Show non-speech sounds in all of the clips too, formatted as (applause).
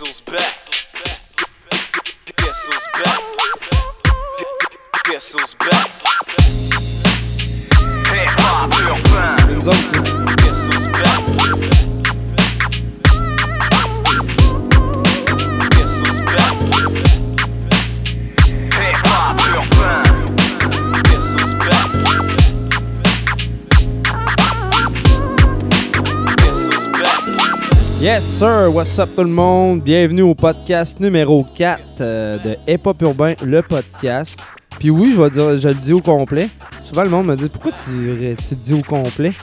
Guess who's sir. What's up, tout le monde? Bienvenue au podcast numéro 4 euh, de Hip Hop Urbain, le podcast. Puis oui, je vais dire, je le dis au complet. Souvent, le monde me dit pourquoi tu, tu le dis au complet?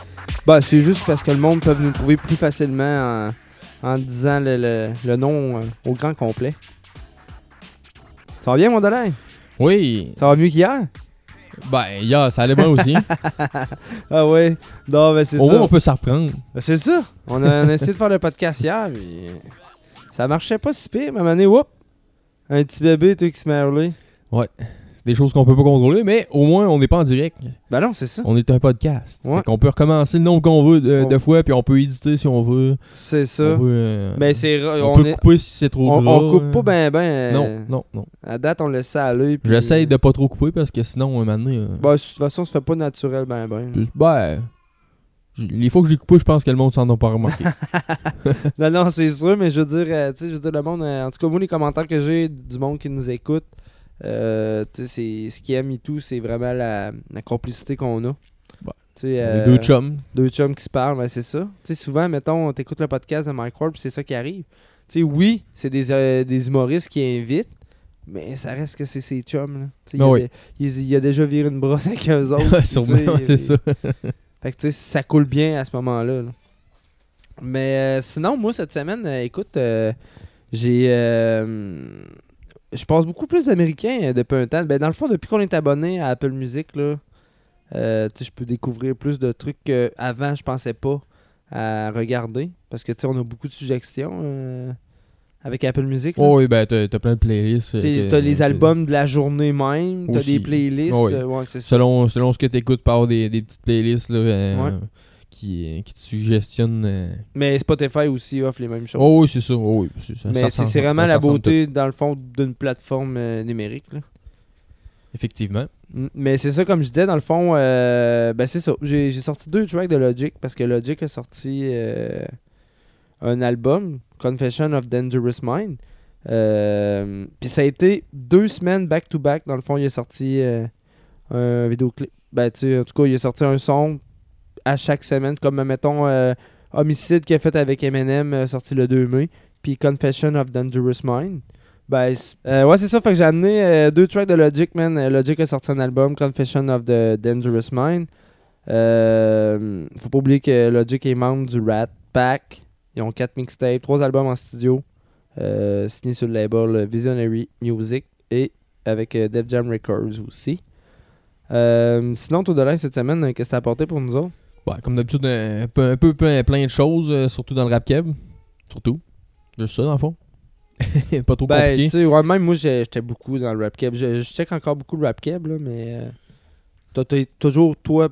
Ben, c'est juste parce que le monde peut nous trouver plus facilement en, en disant le, le- le nom euh, au grand complet. Ça va bien, mon Dolin? Oui, Ça va mieux qu'hier? Ben, hier, ça allait bien aussi. (laughs) Ah ouais. Non, ben c'est Au ça. moins, on peut s'en reprendre. Ben, c'est ça. On a, on a essayé de faire le podcast hier, puis ça marchait pas si pire. Mais à un moment donné, whoop, un petit bébé toi, qui se met à hurler. C'est des choses qu'on peut pas contrôler, mais au moins, on n'est pas en direct. Ben non, c'est ça. On est un podcast. Ouais. On peut recommencer le nombre qu'on veut de, On- de fois, puis on peut éditer si on veut. C'est ça. On, peut, euh, Ben c'est on on, peut est- couper si c'est trop on, gras. on coupe pas ben ben. euh, Non, non, non. À date, on laisse ça aller. puis- J'essaye de pas trop couper parce que sinon, un moment donné, euh, Ben, de toute façon, ça fait pas naturel ben ben. ben, les fois que j'ai coupé, je pense que le monde s'en a pas remarqué. (laughs) non, non, c'est sûr, mais je veux dire, euh, tu sais, je veux dire, le monde, en tout cas, moi, les commentaires que j'ai du monde qui nous écoute, euh, ce qu'ils aiment et tout, c'est vraiment la, la complicité qu'on a. Ouais. Euh, deux chums. deux chums qui se parlent, ben c'est ça. Tu sais, souvent, mettons, t'écoutes le podcast de Mike Ward, puis c'est ça qui arrive. Tu sais, oui, c'est des, euh, des humoristes qui invitent, mais ça reste que c'est ses chums, il, Ben a il- déjà viré une brosse avec eux (laughs) autres. C'est ça. (laughs) Fait que, ça coule bien à ce moment-là. là. Mais euh, sinon, moi, cette semaine, écoute, j'ai. Je passe beaucoup plus d'Américains euh, depuis un temps. Ben, dans le fond, depuis qu'on est abonné à Apple Music, là, euh, je peux découvrir plus de trucs qu'avant, je pensais pas à regarder. Parce que, on a beaucoup de suggestions euh, avec Apple Music. là. Oh, oui, ben, t'as t'as plein de playlists. T'as les albums de la journée même, t'as des playlists. Oh oui. ouais. Selon, selon ce que tu écoutes, par des, des petites playlists là, euh, Ouais. Qui, qui te suggestionnent. euh. Mais Spotify aussi offre les mêmes choses. Oh oui, c'est ça. Oh, oui, c'est- ça- Mais c'est vraiment la beauté, dans le fond, d'une plateforme euh, numérique. là. Effectivement. Mais c'est ça, comme je disais, dans le fond, euh, ben c'est ça. J'ai sorti deux tracks de Logic parce que Logic a sorti un album, Confession of Dangerous Mind. Puis ça a été deux semaines back-to-back. Dans le fond, il a sorti un vidéoclip. Ben, tu en tout cas, il a sorti un son à chaque semaine, comme, mettons, euh, Homicide qu'il a fait avec Eminem, euh, sorti le 2 mai. Puis Confession of Dangerous Mind. Ben, euh, ouais, c'est ça. Fait que j'ai amené deux tracks de Logic, man. Logic a sorti un album, Confession of the Dangerous Mind. Faut pas oublier que Logic est membre du Rat Pack. Ils ont quatre mixtapes, trois albums en studio, signés sur le label Visionary Music et avec Def Jam Records aussi. Sinon, tout de là, cette semaine, qu'est-ce que t'as apporté pour nous autres? Ouais, comme d'habitude, un peu, un peu plein, plein de choses, euh, surtout dans le rap keb. Surtout. Juste ça, dans le fond. (laughs) pas trop Ben, tu compliqué. ouais, même moi, j'étais beaucoup dans le rap keb. Je, je check encore beaucoup le rap keb, là, mais euh, t'as toujours, toi,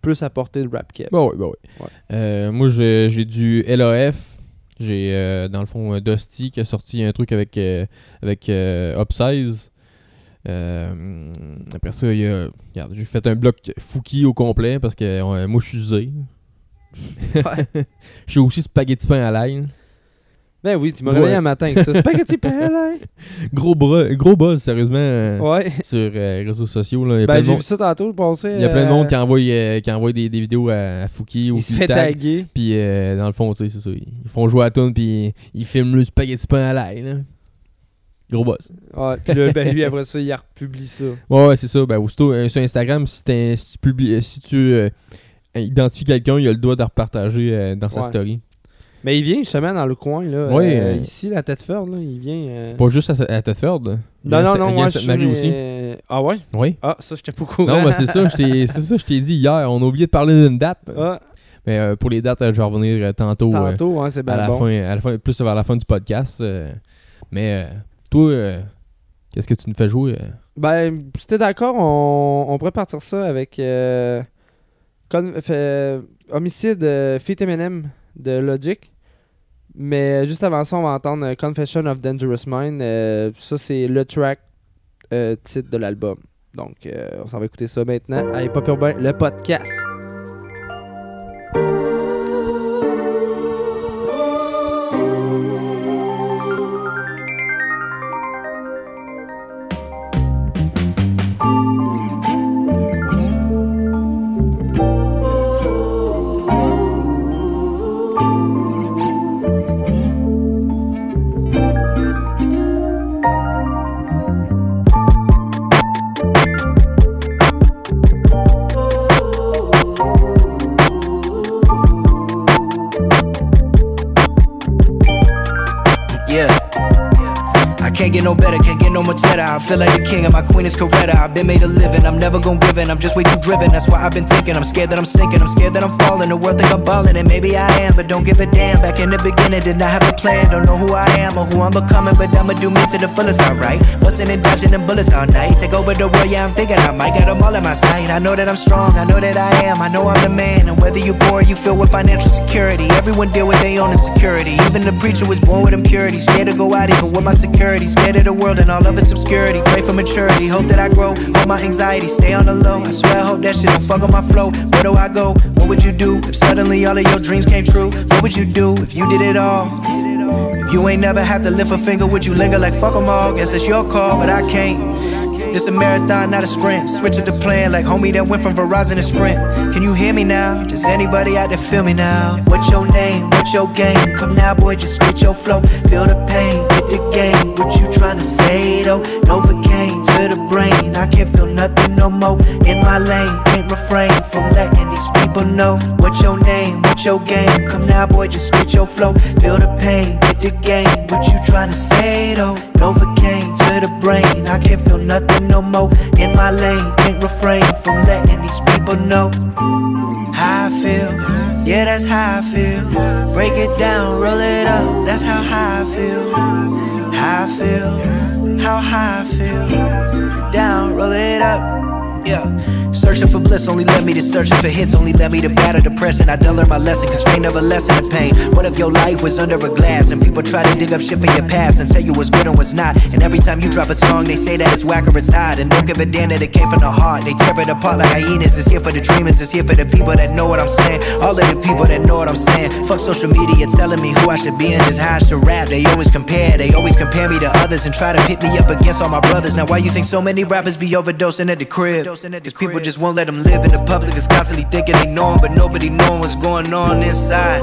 plus apporté le rap keb. Bah oui, bah oui. Ouais. Euh, moi, j'ai j'ai du LAF. J'ai, euh, dans le fond, Dusty qui a sorti un truc avec, avec Upsize. Euh, après ça, il y a- regarde, j'ai fait un bloc Fouki au complet parce que euh, moi, je suis usé. (laughs) J'ai aussi spaghetti pain à l'ail. Ben oui, tu m'as Ouais. réveillé un matin avec ça. Spaghetti Pelle. (laughs) Gros, bras, gros buzz, sérieusement, euh, Ouais. sur euh, les réseaux sociaux. Là. Il y a plein Ben de j'ai monde- vu ça tantôt, je pensais. il y a plein de monde qui envoie, euh, qui envoie des, des vidéos à, à Fouki ou Il se qui fait tag. taguer. Puis euh, dans le fond, tu sais, c'est ça. Ils font jouer à la tune puis ils filment le spaghetti pain à l'ail. là. Gros boss. Ouais, puis là, ben lui, après ça, il republie ça. Ouais, ouais, c'est ça. Ben, aussitôt, euh, sur Instagram, si, tu, publies, euh, si tu euh, identifies quelqu'un, il a le droit de repartager euh, dans sa Ouais. story. Mais il vient justement dans le coin, là. Ouais, ici, la tête forte, là, il vient. Pas juste à, à là. Non, a non, non, il a moi, je aussi. Ah ouais? Oui. Ah, ça, j'étais pas au courant. Non, mais c'est ça, je t'ai- (laughs) c'est ça, je t'ai dit hier. On a oublié de parler d'une date. Ah, Mais euh, pour les dates, euh, je vais revenir euh, tantôt. tantôt, hein, c'est à, bien la bon. fin, à la fin, plus vers la fin du podcast. mais euh, toi, euh, qu'est-ce que tu nous fais jouer euh? Ben, si t'es d'accord, on, on pourrait partir ça avec euh, Homicide euh, Feat Eminem de Logic. Mais juste avant ça, on va entendre Confession of Dangerous Mind. Ça, c'est le track titre de l'album. Donc, euh, on s'en va écouter ça maintenant. Allez, Pop Urbain, le podcast. Made a living, I'm never gonna give in. I'm just way too driven, that's why I've been thinking. I'm scared that I'm sinking, I'm scared that I'm falling. The world think I'm balling, and maybe I am, but don't give a damn. Back in the beginning, did not have a plan. Don't know who I am or who I'm becoming, but I'ma do me to the fullest, alright. Bustin' and dodging them bullets all night. Take over the world, yeah, I'm thinking I might got them all in my side. I know that I'm strong, I know that I am, I know I'm the man. And whether you're poor, you feel with financial security. Everyone deal with their own insecurity. Even the preacher was born with impurity. Scared to go out even with my security. Scared of the world and all of its obscurity. Pray for maturity, hope that I grow. Hope my anxiety stay on the low. I swear I hope that shit don't fuck up my flow. Where do I go? What would you do if suddenly all of your dreams came true? What would you do if you did it all? If you ain't never had to lift a finger, would you linger like fuck 'em all? Guess it's your call, but I can't. It's a marathon, not a sprint. Switch up the plan like homie that went from Verizon to Sprint. Can you hear me now? Does anybody out there feel me now? What's your name? What's your game? Come now, boy, just spit your flow. Feel the pain, hit the game. What you tryna say though? Novocaine to the brain. I can't feel nothing no more. In my lane, can't refrain from letting these people know. What's your name? What's your game? Come now, boy, just spit your flow. Feel the pain, hit the game. What you tryna say though? Novocaine to the brain. I can't feel nothing no more. In my lane, can't refrain from letting these people know how I feel. Yeah, that's how I feel. Break it down, roll it up. That's how high I feel. How I feel. How high I feel. Down, roll it up. Yeah. Searching for bliss only led me to searching for hits, only led me to battle depression. I done learned my lesson, cause fame never lessen the pain. What if your life was under a glass and people try to dig up shit for your past and tell you what's good and what's not? And every time you drop a song, they say that it's whack or it's hot. And don't give a damn that it came from the heart. They tear it apart like hyenas. It's here for the dreamers, it's here for the people that know what I'm saying. All of the people that know what I'm saying. Fuck social media telling me who I should be and just how I should rap. They always compare, they always compare me to others and try to pit me up against all my brothers. Now, why you think so many rappers be overdosing at the crib? Cause people just won't let them live in the public. Is constantly thinking they know but nobody knowing what's going on inside.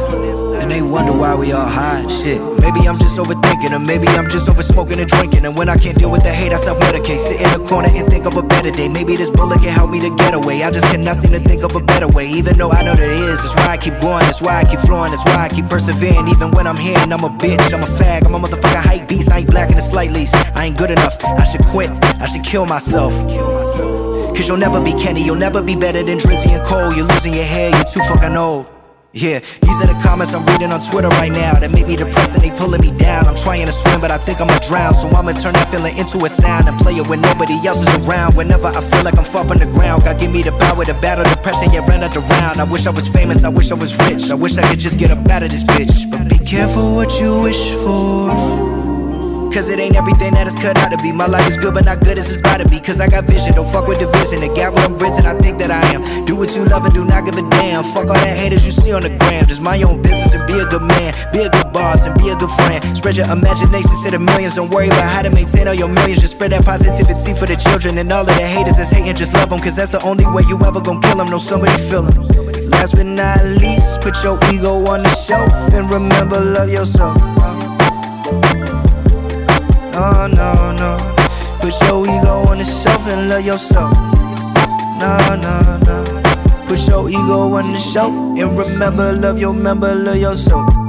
And they wonder why we all hide. Shit, maybe I'm just overthinking, or maybe I'm just over smoking and drinking. And when I can't deal with the hate, I self medicate. Sit in the corner and think of a better day. Maybe this bullet can help me to get away. I just cannot seem to think of a better way. Even though I know there is, that's why I keep going, that's why I keep flowing, that's why I keep persevering. Even when I'm here and I'm a bitch, I'm a fag, I'm a motherfucking hype beast. I ain't black in the slight least. I ain't good enough. I should quit. I should kill myself. Cause you'll never be Kenny, you'll never be better than Drizzy and Cole. You're losing your hair, you're too fucking old. Yeah, these are the comments I'm reading on Twitter right now that make me depressed and they pulling me down. I'm trying to swim, but I think I'ma drown. So I'ma turn that feeling into a sound and play it when nobody else is around. Whenever I feel like I'm far from the ground, God give me the power to battle depression, yeah, run out the round. I wish I was famous, I wish I was rich. I wish I could just get up out of this bitch. But be careful what you wish for. Cause it ain't everything that is cut out to be. My life is good, but not good as it's about to be. Cause I got vision, don't fuck with division. The gap where I'm bridging, I think that I am. Do what you love and do not give a damn. Fuck all that haters you see on the gram. Just mind your own business and be a good man. Be a good boss and be a good friend. Spread your imagination to the millions. Don't worry about how to maintain all your millions. Just spread that positivity for the children. And all of the haters that's hating, just love them. Cause that's the only way you ever gon' kill them. Know somebody feel them. Last but not least, put your ego on the shelf and remember, love yourself. No, no, no. Put your ego on the shelf and love yourself. No, no, no. Put your ego on the shelf and remember, love your member, love yourself.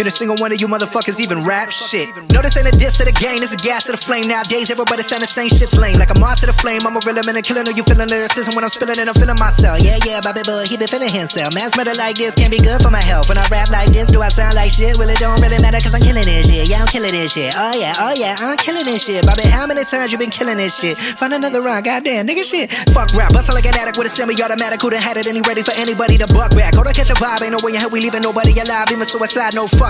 Can a single one of you motherfuckers even rap shit? No, this ain't a diss to the game, this a gas to the flame. Nowadays, everybody saying the same shit's lame. Like a moth to the flame, I'm a real man and killing. Are you feeling lyricism when I'm spilling it? I'm feeling myself. Yeah, yeah, Bobby Boy, he been feeling himself. Man's murder like this can't be good for my health. When I rap like this, do I sound like shit? Well, it don't really matter cause I'm killing this shit. Yeah, I'm killing this shit. Oh, yeah, oh, yeah, I'm killing this shit. Bobby, how many times you been killing this shit? Find another rhyme, goddamn, nigga shit. Fuck rap, bustle like an addict with a semi automatic. Who'da had it he ready for anybody to buck back? Hold on, catch a vibe, ain't no way in hell we leaving nobody alive. Even suicide, no fuck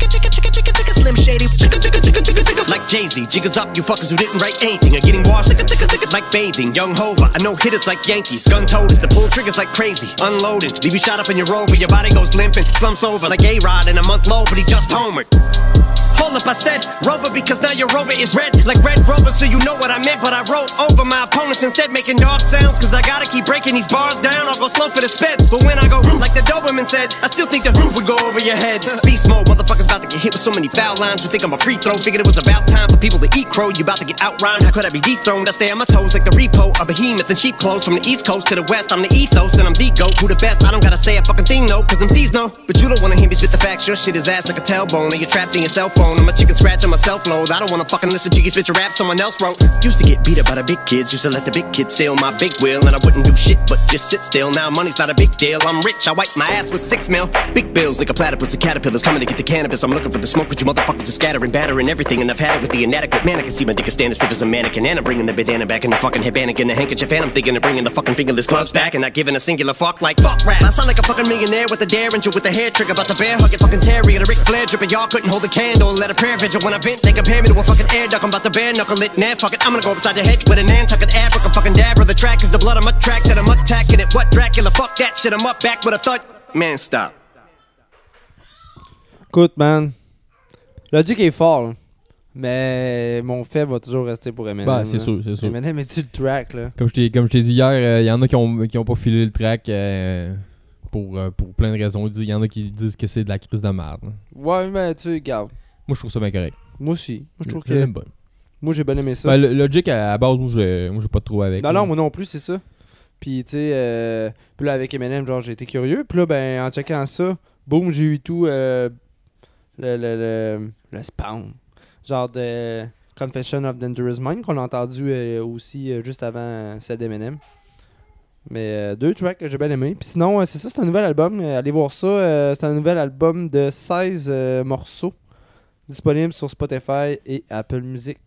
slim shady. Like Jay Z, jiggers up, you fuckers who didn't write anything are getting washed. Like bathing, young Hova. I know hitters like Yankees, gun toters, the pull triggers like crazy. Unloading, leave you shot up in your rover, your body goes limping, slumps over like A Rod in a month low, but he just homered. Hold up, I said Rover because now your Rover is red like Red Rover, so you know what I meant. But I wrote over my opponents instead, making dog sounds. Cause I gotta keep breaking these bars down. I'll go slow for the speds. But when I go like the Doberman said, I still think the roof would go over your head. Beast mode, motherfuckers about to get hit with so many foul lines. You think I'm a free throw? Figured it was about time for people to eat crow. You about to get outrhymed. How could I be dethroned? I stay on my toes like the repo, a behemoth in sheep clothes. From the east coast to the west, I'm the ethos and I'm the goat. Who the best? I don't gotta say a fucking thing though, cause I'm C's no. But you don't wanna hear me spit the facts. Your shit is ass like a tailbone, and you're trapped in your cell phone. I'm a chicken scratch on my self load. I don't wanna fucking listen to you spit your rap someone else wrote. Used to get beat up by the big kids, used to let the big kids steal my big wheel, and I wouldn't do shit but just sit still. Now money's not a big deal. I'm rich, I wipe my ass with six mil. Big bills like a platypus, the caterpillars coming to get the cannabis. I'm looking for the smoke, but you motherfuckers are scattering, battering everything, and I've had it with the inadequate man. I can see my dick is standing stiff as a mannequin, and I'm bringing the bandana back in the fucking headband and the handkerchief, and I'm thinking of bringing the fucking fingerless gloves back, and not giving a singular fuck like fuck rap. I sound like a fucking millionaire with a derringer with a hair trigger, about the bear hugging fucking Terry and a Ric Flair dripping. Y'all couldn't hold a candle and let a prayer vigil when I vent. They compare me to a fucking air duck. I'm about to bare knuckle it. Nah, fuck it. I'm gonna go upside the head with a Nantucket Africa fucking dabber. The track is the blood I'm attracted. I'm attacking it. What Dracula? Fuck that shit. I'm up back with a thud. Man, stop. Good man. Logic est fort, là. Mais mon fait va toujours rester pour Eminem. Bah, c'est sûr, c'est sûr. Eminem est-tu le track, là? Comme je t'ai comme je t'ai dit hier, il y en a qui ont, qui ont pas filé le track euh, pour, euh, pour plein de raisons. Il y en a qui disent que c'est de la crise de merde. Ouais, mais tu sais, regarde. Moi, je trouve ça bien correct. Moi aussi. Moi, je trouve que. bien. Moi, j'ai bien aimé ça. Ben, le- Logic, à la base, moi, j'ai moi, j'ai pas de trouvé avec. Non, non, moi non plus, c'est ça. Puis, tu sais, euh, puis là, avec Eminem, genre, j'ai été curieux. Puis là, ben, en checkant ça, boum, j'ai eu tout euh, le, le, le, le spawn. Genre de Confession of Dangerous Mind qu'on a entendu euh, aussi euh, juste avant celle d'Eminem. Mais euh, deux tracks que j'ai bien aimé. Puis sinon, euh, c'est ça, c'est un nouvel album. Euh, allez voir ça. euh, c'est un nouvel album de 16 euh, morceaux disponible sur Spotify et Apple Music.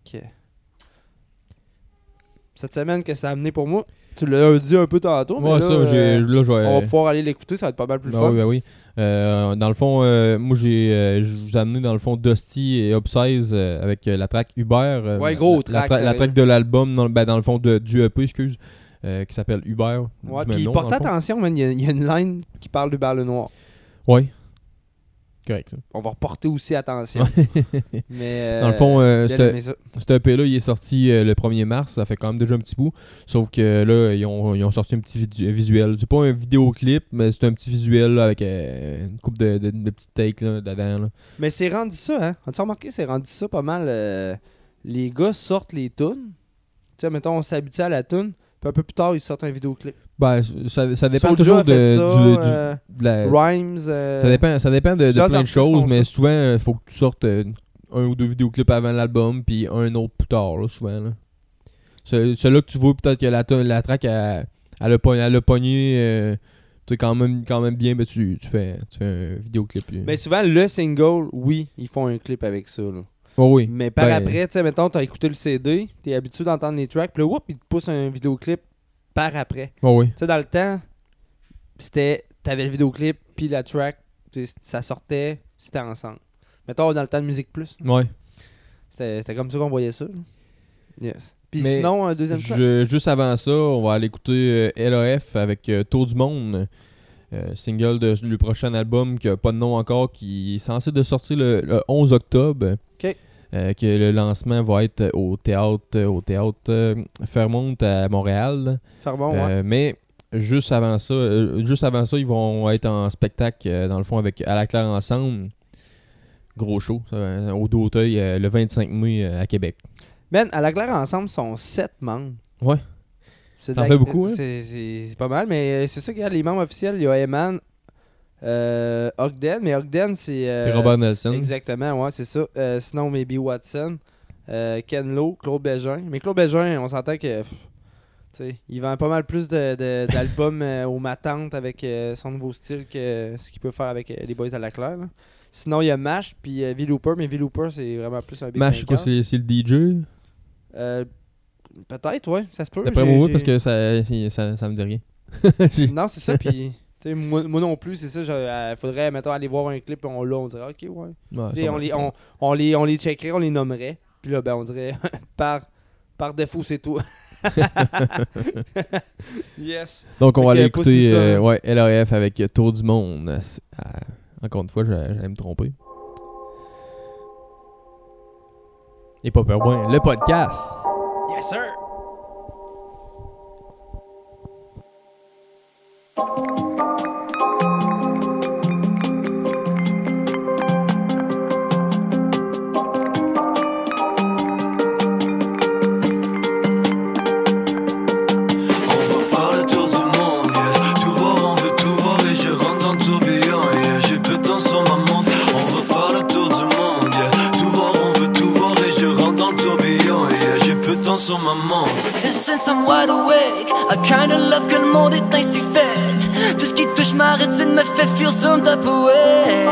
Cette semaine, qu'est-ce que ça a amené pour moi? Tu l'as dit un peu tantôt, mais Ouais, là, ça, euh, là, on va pouvoir aller l'écouter, ça va être pas mal plus Ben fun. oui, ben oui. Euh, dans le fond, euh, moi j'ai euh, je vous ai amené dans le fond Dusty et Upsize avec la track Uber. Ouais, gros la, track, la, track de l'album, dans, le- ben, dans le fond de, du EP, excuse, qui s'appelle Uber. Ouais, puis porte attention, il y, a- il y a une line qui parle du le noir. Ouais. Correct, ça. On va reporter aussi attention. (laughs) mais euh, Dans le fond, euh. Cet EP-là, il est sorti euh, le 1er mars, ça fait quand même déjà un petit bout. Sauf que là, ils ont, ils ont sorti un petit visuel. C'est pas un vidéoclip, mais c'est un petit visuel là, avec une coupe de, de, de petites takes là, dedans. Là. Mais c'est rendu ça, hein. As-tu remarqué, c'est rendu ça pas mal. euh, les gars sortent les tunes. Tu sais, mettons, on s'habitue à la tune. Puis un peu plus tard, ils sortent un vidéoclip. Ben, ça, ça dépend Soulja toujours de, fait ça, du, du- euh, de la- Rhymes. euh, Ça dépend, ça dépend de, de plusieurs plein de artistes choses, ça. mais souvent, il faut que tu sortes euh, un ou deux vidéoclips avant l'album, puis un autre plus tard, là, souvent. Là. Ce- Celui-là que tu vois, peut-être que la, la track, elle, elle a pogné, elle a pogné euh, tu sais, quand même, quand même bien, ben, tu, tu, fais, tu fais un vidéoclip. Mais souvent, le single, oui, ils font un clip avec ça. Là. Oh oui. Mais par Ben, après, tu sais, mettons, t'as écouté le CD, t'es habitué d'entendre les tracks, puis là, whoop, ils te poussent un vidéoclip par après. Oh oui. Tu sais, dans le temps, c'était. T'avais le vidéoclip, puis la track, ça sortait, c'était ensemble. Mettons, dans le temps de Musique Plus, Ouais. c'était comme ça qu'on voyait ça. Yes. Puis Mais sinon, un deuxième. Je- juste avant ça, on va aller écouter euh, LAF avec euh, Tour du Monde, euh, single de le prochain album qui a pas de nom encore, qui est censé de sortir le, le 11 octobre. Euh, que le lancement va être au théâtre, au théâtre euh, Fairmont à Montréal. Ouais. Euh, mais juste avant ça, juste avant ça, ils vont être en spectacle dans le fond avec À la Claire ensemble. Gros show, ça, au D'auteuil le 25 mai à Québec. Man, à la Claire ensemble, sont sept membres. Ouais. De Ça en fait beaucoup, hein? C'est pas mal, mais euh, c'est ça, regarde, les membres officiels, il y a Eman, euh, Ogden, mais Ogden, c'est. euh, C'est Robert Nelson. Exactement, ouais, c'est ça. Euh, sinon, Maybe Watson, euh, Ken Lo, Claude Bégin. Mais Claude Bégin, on s'entend que. pff, tu sais, il vend pas mal plus de- de- d'albums (laughs) euh, au Matante avec son nouveau style que ce qu'il peut faire avec les Boys à la Claire. là. Sinon, il y a Mash puis V-Looper, mais V-Looper, c'est vraiment plus un big Mash, c'est le DJ Euh, Peut-être, ouais, ça se peut. D'après moi, parce que ça, ça, ça me dit rien. (laughs) Non, c'est ça, (laughs) puis. Moi, moi non plus, c'est ça. Il faudrait, mettons, aller voir un clip, on l'a, on dirait, ok, ouais. On, les, on, on les, on les checkerait, on les nommerait. Puis là, ben, on dirait (laughs) par, par défaut, c'est tout. yes. Donc, on Fait va aller écouter euh, là. ouais, LAF avec euh, Tour du Monde. C'est- ah, encore une fois, j'allais me tromper. Et pas peur, le podcast. Yes, sir. Temps sur ma montre. Since I'm wide awake, I kinda love que le monde est ainsi fait. Tout ce qui touche ma rétine me fait feel some type way.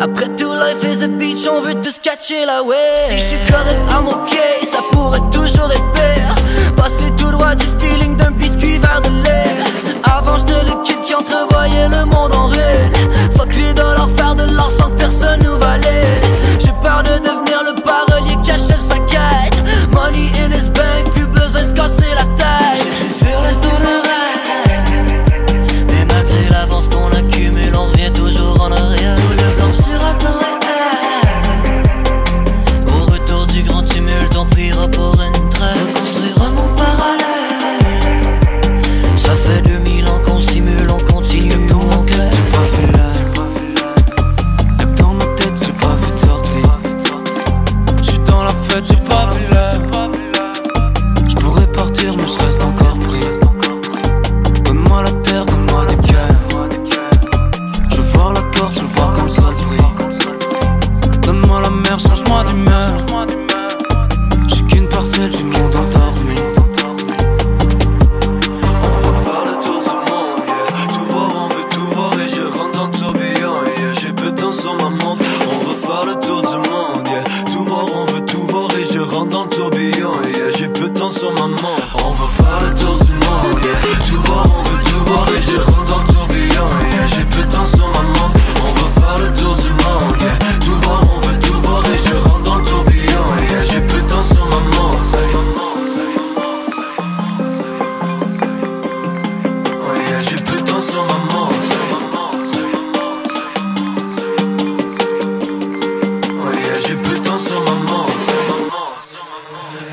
Après tout, life is a beach, on veut tous catcher la wave. Si je suis correct, I'm okay, ça pourrait toujours être pire. Passer tout droit du feeling d'un biscuit vers de l'air. Avant, j'étais le kid qui entrevoyait le monde en ruine. Fuck les dollars, faire de l'or sans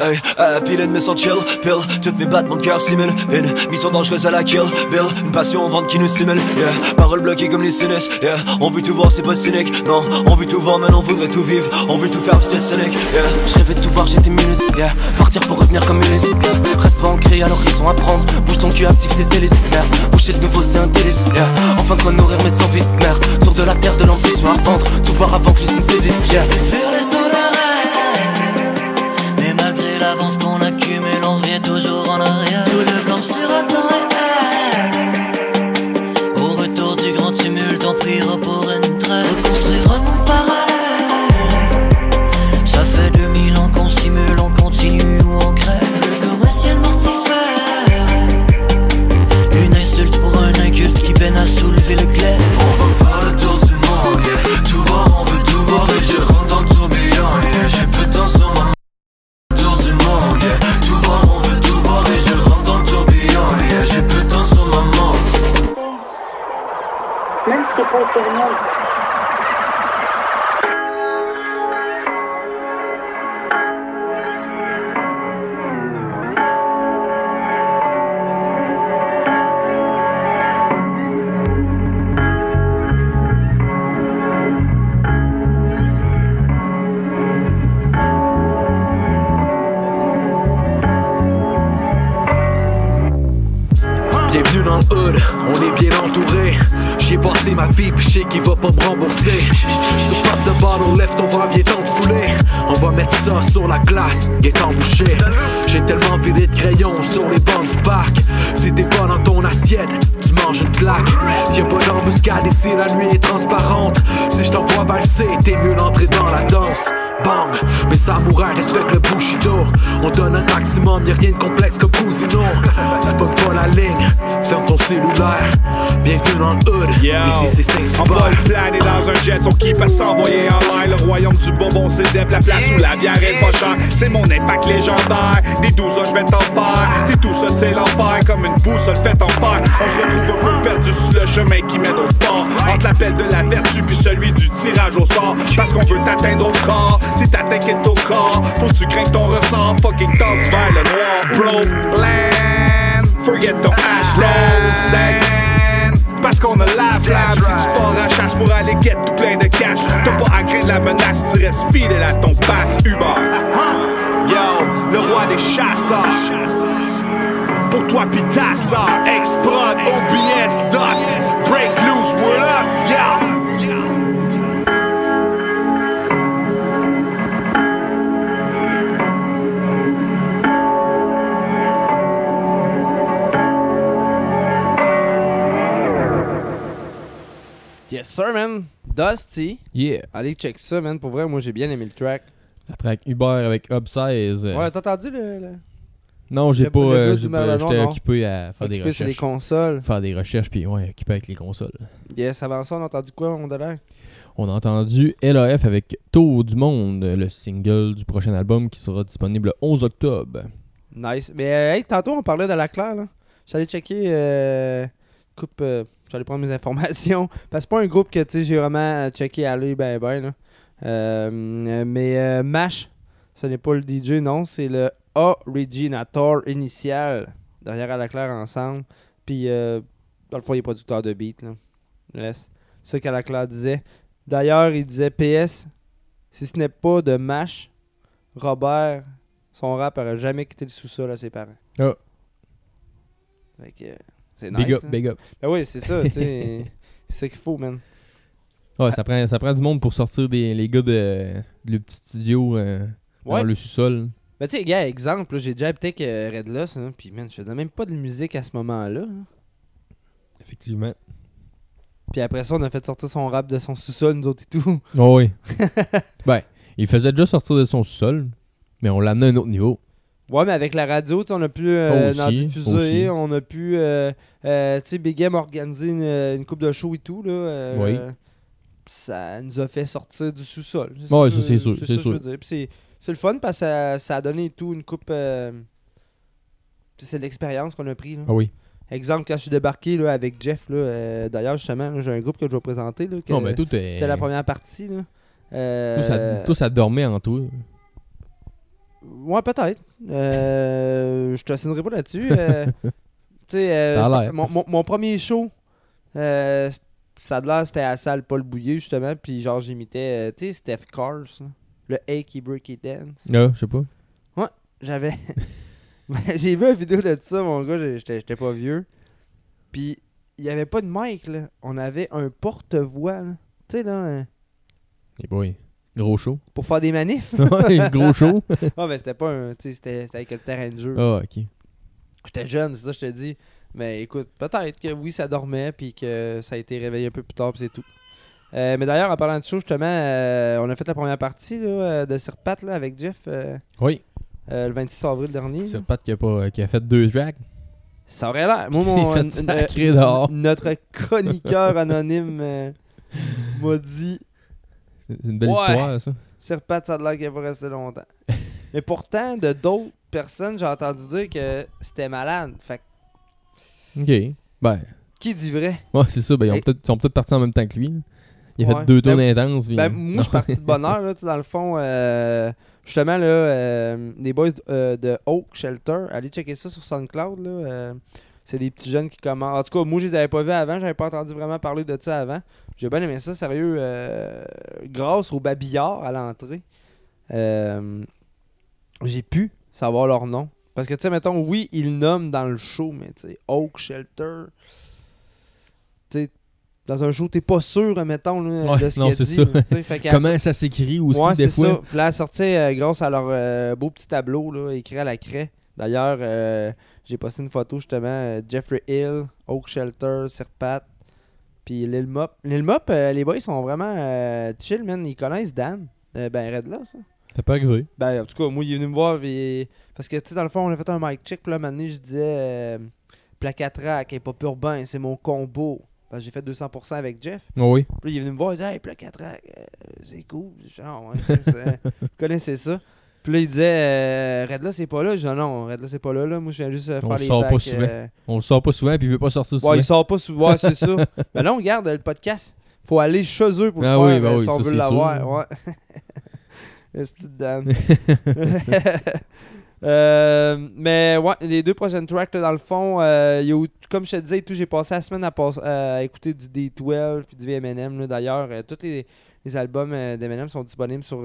Hey, hey, pile de mes sons chill, pill. Toutes mes battements de cœur simulent une mission dangereuse à la kill, bill. Une passion en vente qui nous stimule, yeah. Paroles bloquées comme les sinus, yeah. On veut tout voir, c'est pas cynique, non. On veut tout voir, mais on voudrait tout vivre. On veut tout faire, c'était cynique, yeah. Je rêvais de tout voir, j'étais minus, yeah. Partir pour revenir comme Ulysse, yeah. Reste pas ancré à l'horizon à prendre. Bouge ton cul, active tes hélices, merde. Boucher de nouveau, c'est un délice, yeah. Enfin de quoi nourrir mes envies de merde. Tour de la terre, de l'ambition à vendre. Tout voir avant que l'usine sévisse, yeah. L'avance qu'on accumule, on revient toujours en arrière. Tout le blanc sur attend Même si pas me rembourser. Ce pop de bottle, lève ton verre, viens t'en fouler. On va mettre ça sur la glace, est embouché. J'ai tellement vidé de crayons sur les bancs du parc. Si t'es pas dans ton assiette, tu manges une claque. Y'a pas d'embuscade ici, la nuit est transparente. Si je t'envoie valser, t'es mieux d'entrer dans la danse. Bang, mes samouraïs respectent le Bushido. On donne un maximum, y'a rien de complexe comme Cousino. Tu pas la ligne, ferme ton cellulaire. Bienvenue dans le hood, ici c'est On va Saint-Hubert. planer dans un jet, son qui passe s'envoyer en l'air. Le royaume du bonbon, c'est la place où la bière est pas chère. C'est mon impact légendaire. Des douze je vais t'en faire. Des tout ça, c'est l'enfer. Comme une boussole faite en fer. On se retrouve un peu perdu sur le chemin qui mène au fort. Entre l'appel de la vertu puis celui du tirage au sort. Parce qu'on veut t'atteindre au corps. Si t'attaques au corps, faut que tu craignes ton ressort. Fucking danse vers le noir. Bro, land. Forget ton hashtag. Parce qu'on a la flamme. Si tu pars à chasse pour aller get tout plein de cash T'as pas à craindre la menace Tu restes fidèle à ton pass Uber. Yo, le roi des chasseurs. Pour toi pis ta sœur. Ex-prod, OBS, DOS Break loose, what up, yo Yes, sir, man. Dusty. Yeah, Allez, check ça, man. Pour vrai, moi, j'ai bien aimé le track. la track Uber avec Upsize. euh, Ouais, t'as entendu le. le... non, j'ai pas. euh, J'étais occupé à faire des Occupé sur les recherches. consoles. Faire des recherches, puis ouais, occupé avec les consoles. Yes, avant ça, on a entendu quoi, mon dollar? On a entendu LAF avec Tour du Monde, le single du prochain album qui sera disponible le 11 octobre. Nice. Mais euh, hey, tantôt, on parlait de la Claire, là. J'allais checker. Euh, coupe. J'allais prendre mes informations. (laughs) Parce que c'est pas un groupe que tu sais, j'ai vraiment checké à l'œil ben ben. Là. Euh, mais euh, Mash, ce n'est pas le DJ, non. C'est le originator initial derrière à la Claire ensemble. Puis, euh, dans le fond, il est producteur de beat. Là. Yes. C'est ça qu'à Claire disait. D'ailleurs, il disait PS, si ce n'est pas de Mash, Robert, son rap aurait jamais quitté le sous-sol à ses parents. Ah. Fait que, c'est Big nice. up, hein. big up. Ben oui, c'est ça, tu sais. (laughs) c'est ça qu'il faut, man. Ouais, ça prend, ça prend du monde pour sortir des, les gars de, de le petit studio euh, Ouais. dans le sous-sol. Ben tu sais, gars, exemple, j'ai déjà habité avec euh, Red Loss, hein, puis man, je faisais même pas de musique à ce moment-là. hein. Effectivement. Puis après ça, on a fait sortir son rap de son sous-sol, nous autres et tout. Oh oui. (laughs) ben, il faisait déjà sortir de son sous-sol, mais on l'a amené à un autre niveau. Ouais, mais avec la radio, on a pu euh, Aussi, en diffuser, aussi. on a pu, euh, euh, tu sais, Big M a organisé une, une coupe de show et tout, là. Oui. Ça nous a fait sortir du sous-sol. Ouais, ça, c'est sûr, c'est que je veux sûr. c'est- le fun parce que ça, ça a donné tout une coupe... c'est l'expérience qu'on a pris, là. Ah oui. Exemple, quand je suis débarqué là, avec Jeff, là, euh, d'ailleurs, justement, j'ai un groupe que je vais présenter. Là, que- Non, mais tout est. C'était la première partie. Là. Tout ça, tout ça dormait en toi. Ouais, peut-être. Euh, je te signerai pas là-dessus. Euh, (laughs) euh, mon, mon- mon premier show, euh, ça a l'air, c'était à la salle Paul Bouillet, justement. Puis genre, j'imitais, euh, tu sais, Steph Cars, là. le Achy Breaky Dance. Là, je sais pas. J'avais. (laughs) Ben, J'ai vu une vidéo de ça, mon gars, j'étais pas vieux. Puis, il y avait pas de mic, là. On avait un porte-voix, là. Tu sais, là, Et boy. Gros show. pour faire des manifs. (laughs) Ouais, gros show. (laughs) Ah, ben, c'était pas un. C'était avec le terrain de jeu. Ah, ok. J'étais jeune, c'est ça, je te dis. Mais écoute, peut-être que oui, ça dormait, puis que ça a été réveillé un peu plus tard, puis c'est tout. Euh, mais d'ailleurs, en parlant de show, justement, euh, on a fait la première partie là, euh, de Sirpat là, avec Jeff euh, Oui. le 26 avril dernier. C'est Pat qui a, pas, qui a fait deux tracks. Ça aurait l'air. Moi, (laughs) mon, fait sacrer dehors. notre chroniqueur anonyme m'a dit C'est une belle Ouais. histoire, ça. Sirpat, ça a l'air qu'il va rester longtemps. (laughs) mais pourtant, de d'autres personnes, j'ai entendu dire que c'était malade. Fait Ok. Ben, qui dit vrai? Ouais, c'est ça. Ben, ils, ont Et- peut-être- sont peut-être partis en même temps que lui. Il a Ouais. fait deux tours Ben, intenses. puis- Ben, moi, je suis (laughs) parti de bonne heure, là, tu sais, dans le fond. euh, justement, là, euh, les boys euh, de Oak Shelter, allez checker ça sur SoundCloud. Là, euh, c'est des petits jeunes qui commencent. En tout cas, moi, je les avais pas vus avant. J'avais pas entendu vraiment parler de ça avant. J'ai bien aimé ça, sérieux. euh, grâce au babillard à l'entrée, euh, j'ai pu savoir leur nom. Parce que, tu sais, mettons, oui, ils nomment dans le show, mais tu sais, Oak Shelter. Tu sais, dans un show, t'es pas sûr, mettons, là, Ouais, de ce non, qu'il dit. ça. fait Comment ça s'écrit aussi, Ouais, des c'est fois? ça. Puis là, sortait euh, grâce à leur euh, beau petit tableau là, écrit à la craie. D'ailleurs, euh, j'ai posté une photo justement. euh, Jeffrey Hill, Oak Shelter, Sirpat, puis Lil Mop. Lil Mop, euh, les boys sont vraiment euh, chill, man. Ils connaissent Dan. Ben, Red là, ça. T'as pas arrivé. Ben, en tout cas, moi, il est venu me voir. puis- Parce que, tu sais, dans le fond, on a fait un mic check. Puis là, donné, je disais euh, Placatrack et pas urbain, c'est mon combo. Parce que j'ai fait 200% avec Jeff. Oh oui. Puis là, il est venu me voir, il dit Hey, Placatrack, euh, c'est cool. Genre, ouais, (laughs) vous connaissez ça. Puis là, il disait euh, Redla, c'est pas là. Je dis Non, Redla, c'est pas là. là. Moi, je viens juste On faire le les sort pas souvent. euh, On le sort pas souvent, puis il veut pas sortir souvent. Ouais, il sort pas souvent. Ouais, c'est ça. (laughs) Mais là, on regarde euh, le podcast. Faut aller chez eux pour le Ah faire oui, ben euh, oui, si on veut l'avoir. Ouais. (laughs) Est-ce? (laughs) Euh, mais ouais, les deux prochaines tracks, là, dans le fond, euh, y a comme je te disais, tout, j'ai passé la semaine à, à écouter du D12 puis du VMNM. là. D'ailleurs, tous les, les albums d'Eminem sont disponibles sur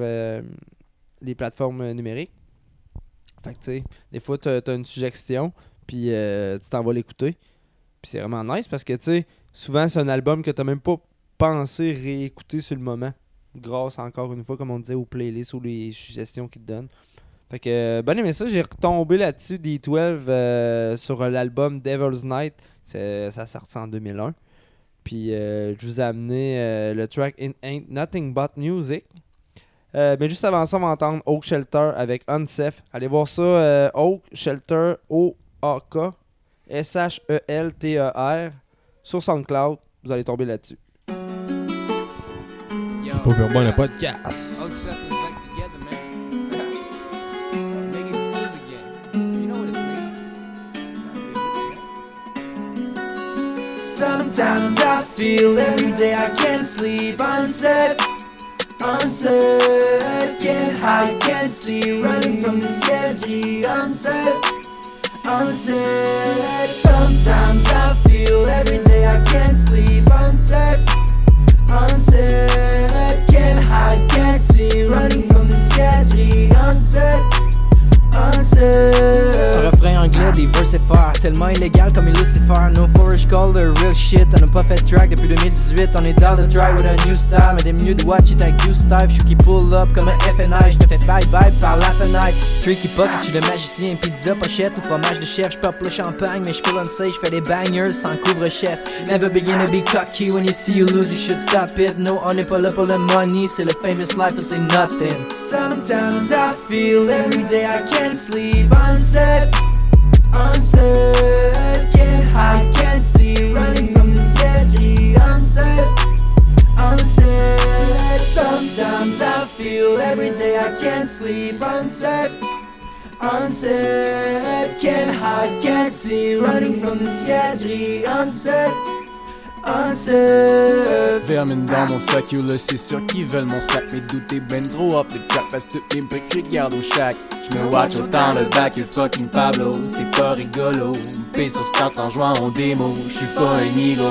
les plateformes euh, numériques. Fait que tu sais, des fois, tu as, une suggestion, puis euh, tu t'en vas l'écouter. Puis c'est vraiment nice parce que tu sais, souvent, c'est un album que tu même pas pensé réécouter sur le moment. Grâce, encore une fois, comme on disait, aux playlists ou les suggestions qu'ils te donnent. Fait que, euh, ben aimé ça, j'ai retombé là-dessus D12 euh, sur l'album Devil's Night. Ça sorti en 2001. Puis je vous ai amené le track In Ain't Nothing But Music. Euh, mais juste avant ça, on va entendre Oak Shelter avec Unsef. Allez voir ça, euh, Oak Shelter, O-A-K, S-H-E-L-T-E-R, sur SoundCloud. Vous allez tomber là-dessus. Pas faire bon le podcast. Sometimes I feel every day I can't sleep. Unsaid, unsaid, can't hide, can't see. Running from the scary. Unsaid, unsaid. Sometimes I feel every day I can't sleep. Unsaid, unsaid, can't hide, can't see. Running from the scary. Unsaid, unsaid. Anglais, des verses FR Tellement illégal comme il Lucifer. No Forest Call, the real shit. On a pas fait track depuis 2018 On est dans le try with a new style. Mais des de watch it avec you style J'suis qui pull up comme un FNI J'te fais bye bye par la fenêtre. Tricky pocket, j'suis le magicien. Pizza, pochette ou fromage de chef. J'pop le champagne mais j'feel unsafe J'fais des bangers sans couvre-chef. Never begin to be cocky When you see you lose. You should stop it. No, on est pas là pour le money. C'est le famous life, c'est nothing. Sometimes I feel every day I can't sleep. Unsaid, unsaid, can't hide, can't see. Running from the scary. Unsaid, unsaid. Sometimes I feel every day I can't sleep. Unsaid, unsaid, can't hide, can't see. Running from the scary. Unsaid, unsafe. Vermine dans mon sac, yo là c'est sûr qu'ils veulent mon stack Mais douter ben trop up le cap Parce que je garde au shack J'me watch autant le back que fucking Pablo C'est pas rigolo. P sur start en jouant en démo J'suis pas un ego.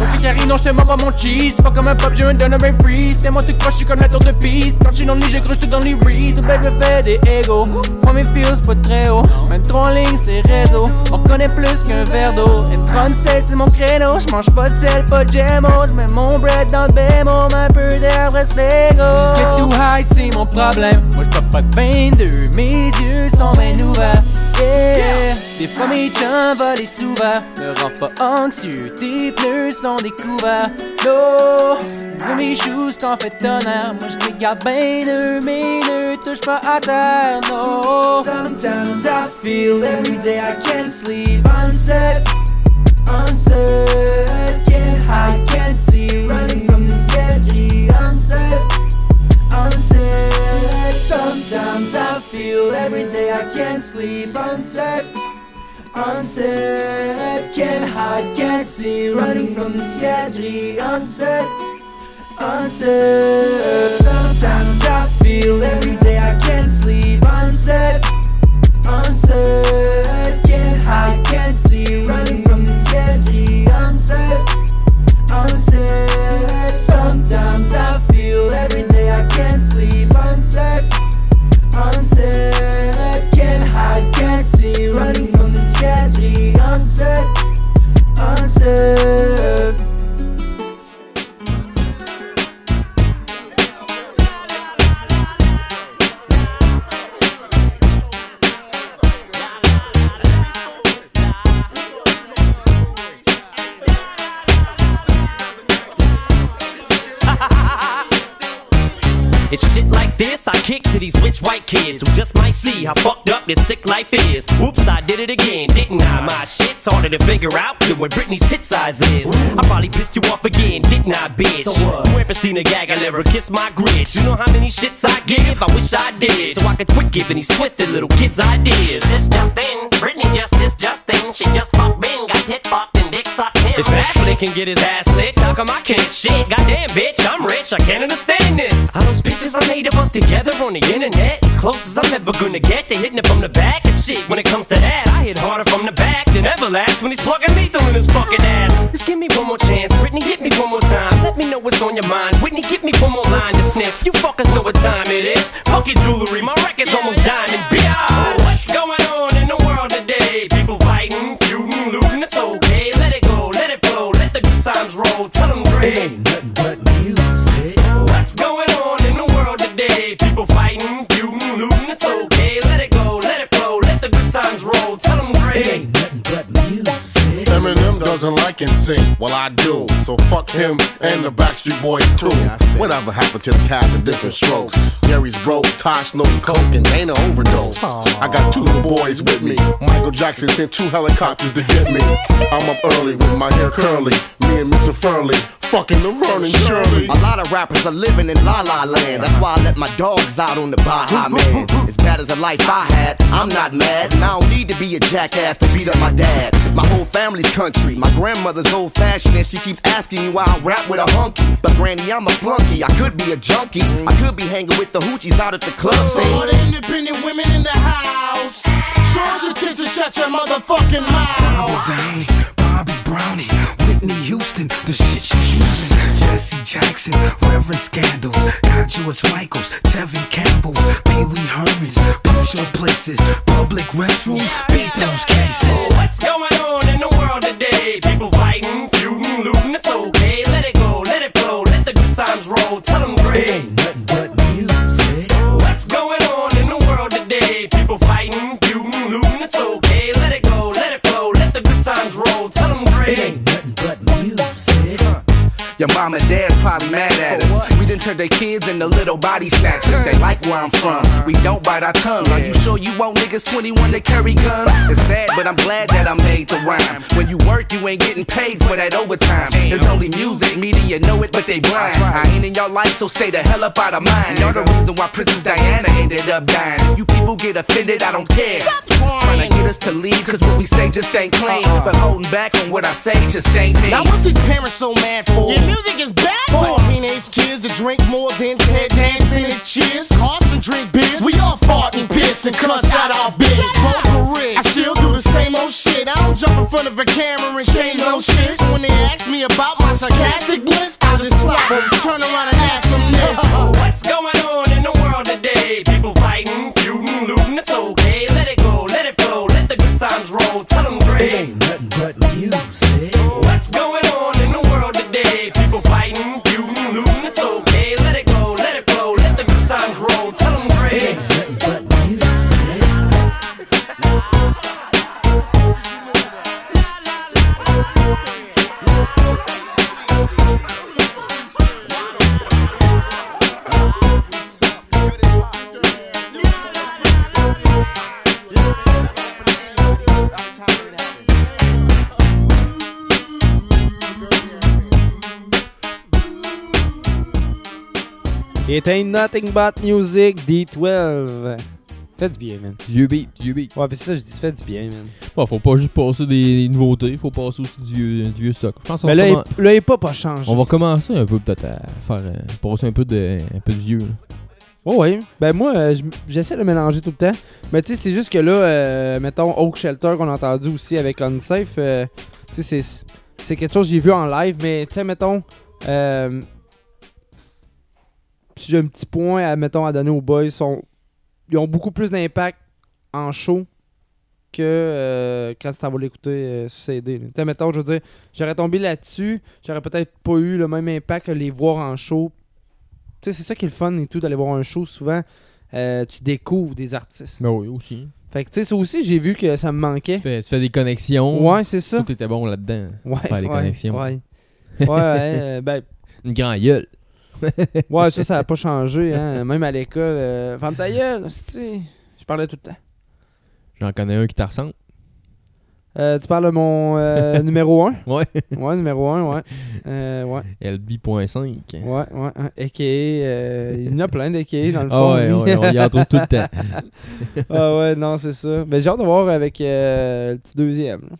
Ok Carrie non j'te mens pas mon cheese Pas comme un pop je me donne un freeze. T'es moi tout croche j'suis comme la tour de piste Quand j'suis dans le lit j'écroche tout dans les reads Belle je fais des égos Prends mes feels pas très haut. Même trop en ligne c'est réseau On reconnaît plus qu'un verre d'eau. On sel c'est mon créneau J'mange pas de sel pas de gemmo J'mets mon bread dans le bémo Un peu d'air reste Lego. Get too high c'est mon problème. Moi j'pop pas de 22 Mes yeux sont bien ouverts. Yeah. Des fois mes chums volent souvent Me rend pas anxieux Tes pneus sont découverts. No. Mes shoes t'en fais tonnerre. Moi je les garde bien nœuds Mes nœuds touchent pas à terre No. Sometimes I feel every day I can't sleep. Unsaid, unsaid, hide, can't see, running from the scary unsaid, unsaid. Sometimes I feel every day I can't sleep unsaid, can't hide, can't see, running from the scary unsaid. Unsaid. Sometimes I feel every day I can't sleep unsaid. Unsaid, can't hide, can't see, running from the scary unsaid, Sometimes I feel every day I can't sleep unsaid, can't hide, can't see, running from the scary unsaid, unsaid. White kids who just might see how fucked up this sick life is. Whoops, I did it again, didn't I? My shit's harder to figure out than what Britney's tit size is. I probably pissed you off again, didn't I, bitch? So what? And Christina never kiss my grits. You know how many shits I give? I wish I did, so I could quit giving these twisted little kids ideas. This just in, Britney just this just in. She just fucked Ben, got hit fucked dick sucked. If Ashley can get his ass licked, how come I can't shit? Goddamn, bitch, I'm rich, I can't understand this. Are those pictures I made of us together on the internet? As close as I'm ever gonna get to hitting it from the back and shit. When it comes to that, I hit harder from the back than Everlast when he's plugging lethal in his fucking ass. Just give me one more chance, Britney, hit me one more time. Let me know what's on your mind. Whitney, give me one more line to sniff. You fuckers know what time it is. Fuck your jewelry, my doesn't like sing well I do. So fuck him and the Backstreet Boys too. Whatever happened to the cast of different strokes? Gary's broke, Tosh no coke, and ain't an overdose. I got two boys with me. Michael Jackson sent two helicopters to get me. I'm up early with my hair curly. Me and Mr. Furley, fucking the Vernon Shirley. A lot of rappers are living in la la land. That's why I let my dogs out on the Baja man. As bad as the life I had, I'm not mad. And I don't need to be a jackass to beat up my dad. My whole family's country. My grandmother's old fashioned and she keeps asking me why I rap with a hunky. But granny, I'm a flunky. I could be a junkie. I could be hanging with the hoochies out at the club For all the independent women in the house, show your tits and shut your motherfucking mouth. Dane, Bobby Brownie, Whitney Houston, the shit she's using. Jesse Jackson, Reverend Scandals, got George Michaels, Tevin Campbell, Pee Wee Hermans, show places, public restrooms, beat those cases. What's going on in the world today? People Your mom and dad probably mad at us. We done turned their kids into little body snatchers. They like where I'm from. We don't bite our tongue. Are you sure you want niggas 21 that carry guns? It's sad, but I'm glad that I'm made to rhyme. When you work, you ain't getting paid for that overtime. It's only music, media know it, but they blind. I ain't in your life, so stay the hell up out of mine. You're the reason why Princess Diana ended up dying. If you people get offended, I don't care. Trying to get us to leave, cause what we say just ain't clean. Uh-uh. But holding back on what I say just ain't me. Now what's these parents so mad for? Your music is bad for teenage kids that drink more than Ted dancing and cheers. Cost and drink beers. We all fart and piss and cuss out our biz. Broke. I still do the same old shit. I don't jump in front of a camera and change no shit. So when they ask me about my sarcasticness, I just slap them, turn around and ask them this. (laughs) What's going on in the world today? People fighting, feuding, looting, it's okay. Let it go, let it flow, let the good times roll. Tell them great. ain't nothing but music. Oh. It ain't nothing but music, D12. Fait du bien, man. Dieu beat, Dieu beat. Ouais, pis ça, je dis, fait du bien, man. Bon, faut pas juste passer des nouveautés, faut passer aussi du, vieux- du vieux stock. Je pense qu'on Mais là, il- là, il est pas pas changé. On va commencer un peu peut-être à faire euh, passer un peu de un peu de vieux. là. Oh oui. Ben moi, euh, je- j'essaie de mélanger tout le temps. Mais tu sais, c'est juste que là, euh, mettons, Oak Shelter qu'on a entendu aussi avec Unsafe, euh, tu sais, c'est- c'est quelque chose que j'ai vu en live, mais tu sais, mettons, euh, si j'ai un petit point à, mettons, à donner aux boys, sont, ils ont beaucoup plus d'impact en show que euh, quand tu t'en vas l'écouter euh, sur CD. Tu sais, mettons, je veux dire, j'aurais tombé là-dessus, j'aurais peut-être pas eu le même impact que les voir en show. Tu sais, c'est ça qui est le fun et tout, d'aller voir un show. Souvent, euh, tu découvres des artistes. Ben oui, aussi. Fait que, tu sais, ça aussi, j'ai vu que ça me manquait. Tu fais, tu fais des connexions. Ouais, c'est ça. Tout était bon là-dedans. Ouais, Faire des ouais, connexions. ouais. (laughs) Ouais, ouais, euh, ben, Une grande gueule. (laughs) ouais, ça, ça n'a pas changé. Hein. Même à l'école, euh, ta gueule, je parlais tout le temps. J'en connais un qui te ressemble. Euh, tu parles de mon euh, (laughs) numéro 1 Ouais. Ouais, numéro 1, ouais. Euh, ouais. LB.5. Ouais, ouais. euh, il y en a plein d'AKA dans le Ah fond. ouais, lui. ouais, on y en trouve tout le temps. (laughs) ah ouais, non, c'est ça. Mais j'ai hâte de voir avec le petit deuxième. là.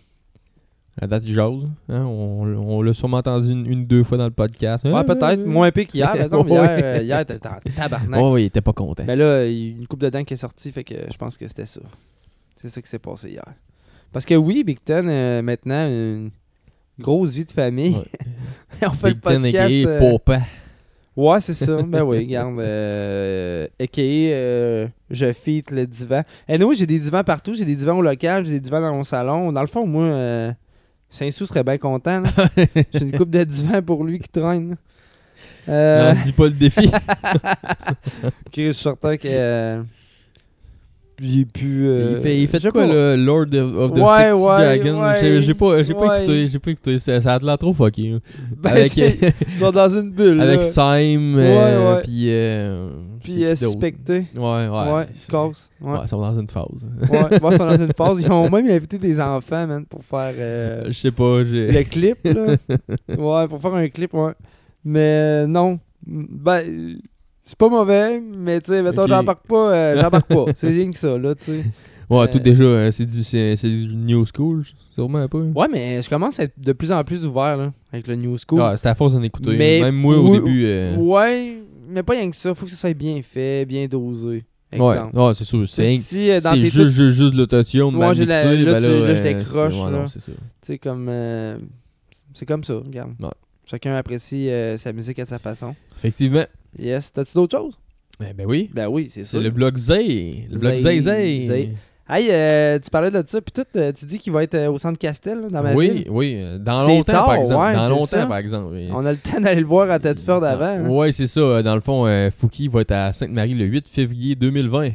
À date, il jase. Hein? On, on l'a sûrement entendu une, une deux fois dans le podcast. Ouais, peut-être. Moins épais qu'hier, par (laughs) exemple. Ouais. Hier, euh, hier t'étais en tabarnak. Oh, oui, il était pas content. Mais là, il y a une coupe de dents qui est sortie, fait que je pense que c'était ça. C'est ça qui s'est passé hier. Parce que oui, Big Ten, euh, maintenant, une grosse vie de famille. (laughs) On fait Big le Ten, podcast. aka euh, Papa. Ouais, c'est ça. ben oui, (laughs) regarde. Euh, euh, je feat le divan. Et nous, j'ai des divans partout. J'ai des divans au local, j'ai des divans dans mon salon. Dans le fond, moi, euh, Saint-Sou serait bien content. (laughs) j'ai une coupe de divan pour lui qui traîne. Euh... Non, dis pas le défi. (laughs) Chris, je suis certain que. J'ai pu. euh, il fait, il fait quoi, le Lord of, the Ouais, Six ouais, Dragons? ouais, J'ai- pas, j'ai pas ouais. écouté, j'ai pas écouté. Ça, ça a de l'air trop fucké. là. (laughs) Ben, avec, ils sont dans une bulle. avec Ouais, euh, puis... Euh, Puis c'est euh, suspecté. Ouais, ouais. Ouais. Ouais. Ils sont dans une phase. Ouais, ils sont dans une phase. Ils ont même invité des enfants, man, pour faire. (laughs) Je sais pas, j'ai... le clip, là. (laughs) ouais, pour faire un clip, ouais. Mais non. Ben, c'est pas mauvais, mais tu sais, mettons, Ok. j'embarque pas. euh, (laughs) j'embarque pas. C'est rien que ça, là, tu sais. Ouais, Euh, tout déjà, euh, c'est du, du new school, sûrement un peu. Ouais, mais je commence à être de plus en plus ouvert, là, avec le New School. Ah, c'est à force d'en écouter. Mais Même moi, au oui, début... euh, Ouais, mais pas rien que ça. Faut que ça soit bien fait, bien dosé. Ouais, Exemple. ouais, c'est sûr. C'est, si, euh, juste, toutes- juste, juste l'autotune, Moi, j'ai la- là, ben tu- là, je décroche, c'est- ouais, là. non, c'est ça. Tu sais, comme. euh, c'est comme ça, regarde. Ouais. Chacun apprécie euh, sa musique à sa façon. Effectivement. Yes. T'as-tu d'autres choses? Eh ben oui. Ben oui, c'est ça. C'est le blog Zay. Le blog Zay Zay. Hey, euh, tu parlais de ça, puis tout, euh, tu dis qu'il va être euh, au centre Castel, là, dans ma Oui, ville. oui. euh, Dans longtemps, tard, par exemple. ouais, dans longtemps, ça. par exemple. oui. On a le temps d'aller le voir à Tedford avant. hein. Ouais, c'est ça. Dans le fond, Fouki va être à Sainte-Marie le 8 février 2020.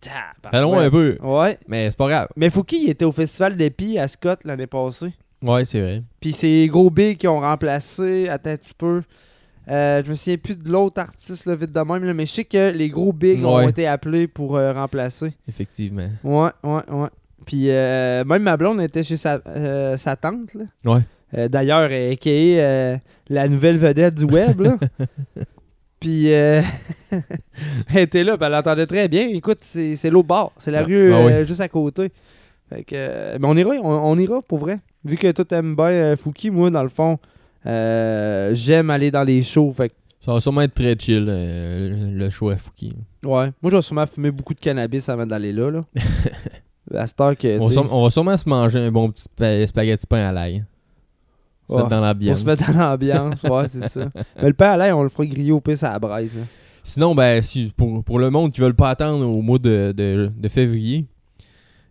Tabarnak. Très loin un peu. Ouais. Mais c'est pas grave. Mais Fouki, il était au Festival d'Épi à Scott l'année passée. Ouais, c'est vrai. Puis c'est gros bigs qui ont remplacé. Attends un petit peu. Euh, je me souviens plus de l'autre artiste, là, vite de même, là, mais je sais que les gros bigs ont été appelés pour euh, remplacer. Effectivement. Ouais, ouais, ouais. Puis euh, même ma blonde était chez sa, euh, sa tante. Là. Ouais. D'ailleurs, aka euh, la nouvelle vedette du web. Là. (laughs) puis (laughs) elle était là, puis elle entendait très bien. Écoute, c'est l'autre bord. C'est la Ah, rue ah oui. euh, juste à côté. Fait que, mais on ira, on, on ira pour vrai. Vu que toi t'aimes bien Fouki, moi dans le fond, euh, j'aime aller dans les shows. Fait que, Ça va sûrement être très chill, euh, le choix à Fouki. ouais, moi je vais sûrement fumer beaucoup de cannabis avant d'aller là. là. (laughs) à cette heure que. On, va on sûrement se manger un bon petit spa- spaghetti pain à l'ail. Se mettre dans l'ambiance. Pour se mettre dans l'ambiance, ouais, c'est ça. (laughs) Mais le pain à l'ail, on le fera griller au pisse à la braise. là. Sinon, ben, si- pour, pour le monde qui veut pas attendre au mois de, de- de février,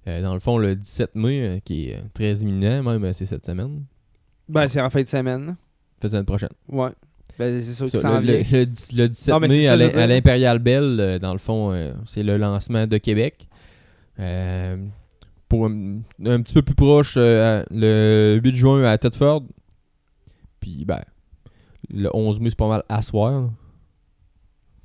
euh, dans le fond, le 17 mai, euh, qui est très imminent, même, c'est cette semaine. Ben, c'est en fin de semaine. Là. Fait semaine prochaine. Ouais. Ben, c'est sûr que Ça, ça en le, le- vient. le dix- le 17 Non, mais mai, c'est à ça, l'I- le- à l'Imperial Bell, euh, dans le fond, euh, c'est le lancement de Québec. Euh, pour un, un petit peu plus proche, euh, à- le 8 juin à Thetford. Puis, ben, le 11 mai, c'est pas mal à soir.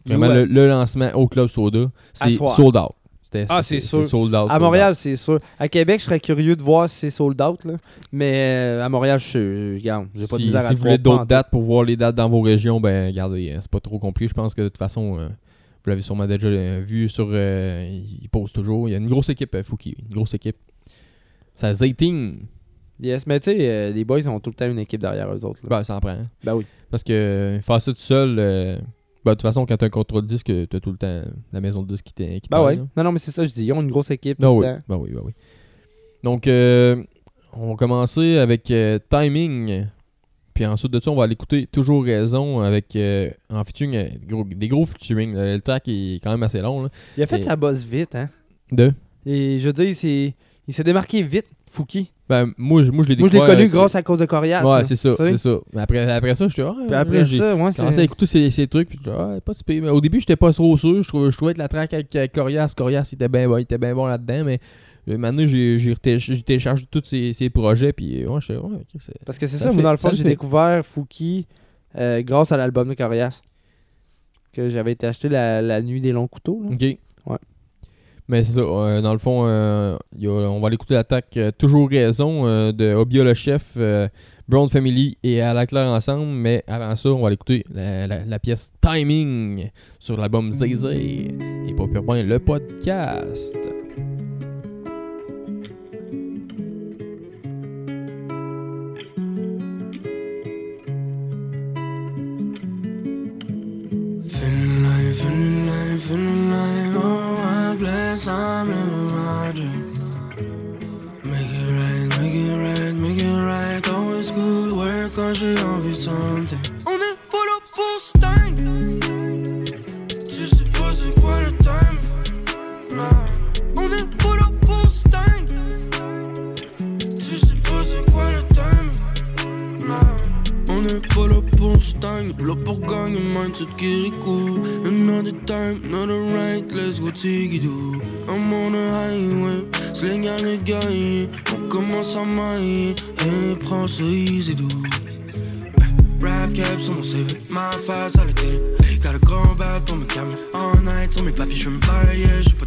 Vraiment, le, le lancement au Club Soda, À c'est soir. sold out. C'était- Ah, c'est sûr. sold out. À Montréal, c'est sûr. À Québec, je serais curieux de voir si c'est sold out. Là. Mais euh, à Montréal, je suis. Regarde, j'ai pas de si, misère si à vous voulez d'autres dates pour voir les dates dans vos régions, ben regardez, euh, c'est pas trop compliqué. Je pense que de toute façon, euh, vous l'avez sûrement déjà euh, vu sur. euh, ils postent toujours. Il y a une grosse équipe, Fouki. Une grosse équipe. Ça Zayting. Yes, mais tu sais, euh, les boys ont tout le temps une équipe derrière eux autres. là. Ben, ça en prend. hein. Ben oui. Parce que euh, faire ça tout seul, euh, ben, de toute façon, quand t'as un contrôle disque, t'as tout le temps la maison de disque qui t'aide. Ben ouais. Non, non, mais c'est ça, je dis. Ils ont une grosse équipe. Tout oui, ben oui, ben oui. Donc, euh, on va commencer avec euh, Timing. Puis ensuite de ça, on va aller écouter Toujours Raison avec euh, en featuring, euh, gros- des gros featuring. là. Le track est quand même assez long. Là. Il a fait Et- sa bosse vite, hein. De? Et je veux dire, il s'est démarqué vite, Fouki. Ben, moi, je- moi, je l'ai Moi, je l'ai découvert connu avec- grâce à cause de Corias. Ouais, c'est ça, c'est ça. Mais après, après ça, je suis ah, Puis après ça, commencé c'est- à écouter ces, ces trucs. Puis je ah, pas si pire. Mais au début, j'étais pas trop sûr. Je trouvais, je trouvais que la track avec euh, Corias, Corias, il était bien bon, bon là-dedans. Mais euh, maintenant, j'ai téléchargé tous ces, ces projets. Puis ouais, je ouais, Parce que c'est ça moi, dans le fond, j'ai découvert Fouki euh, grâce à l'album de Corias. Que j'avais été acheté la, la nuit des longs couteaux. là. Ok. Ouais. Mais c'est ça, euh, dans le fond, euh, on va aller écouter l'attaque euh, Toujours Raison de Obia le Chef, Brown Family et À la Claire ensemble. Mais avant ça, on va aller écouter la, pièce Timing sur l'album Zay et pas pire ben le podcast. Oh, I'm living my dreams. Make it right, make it right, make it right. Always good work j'ai envie de santé. On est pour se tank. Tu sais pas c'est quoi le time. Non. Pour se tank. Là pour gagner, mindset Kirikou. Another time, another right, let's go tigidoo. I'm on a highway, c'est légal de gagner. On commence à mailler, et prends ça easy do. Sur mon CV, ma face à télé. A grand pour me calmer. All night sur mes papiers, je me bailler, je suis pas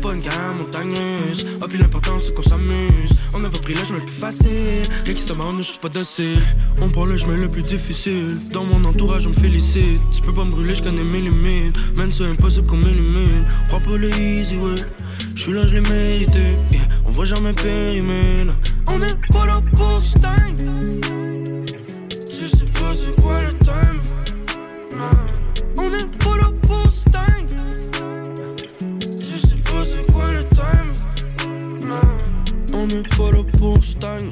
pas une gamme montagneuse. Oh, puis l'important c'est qu'on s'amuse. On n'a pas pris le chemin le plus facile. Et qui se demande, je suis pas docile. On prend le chemin le plus difficile. Dans mon entourage, on me félicite. Tu peux pas me brûler, je mes limites. Même c'est impossible qu'on m'élimine. Prends pas le easy way. Je suis là, je l'ai mérité. Yeah, on voit jamais périmer. là. On est pas là pour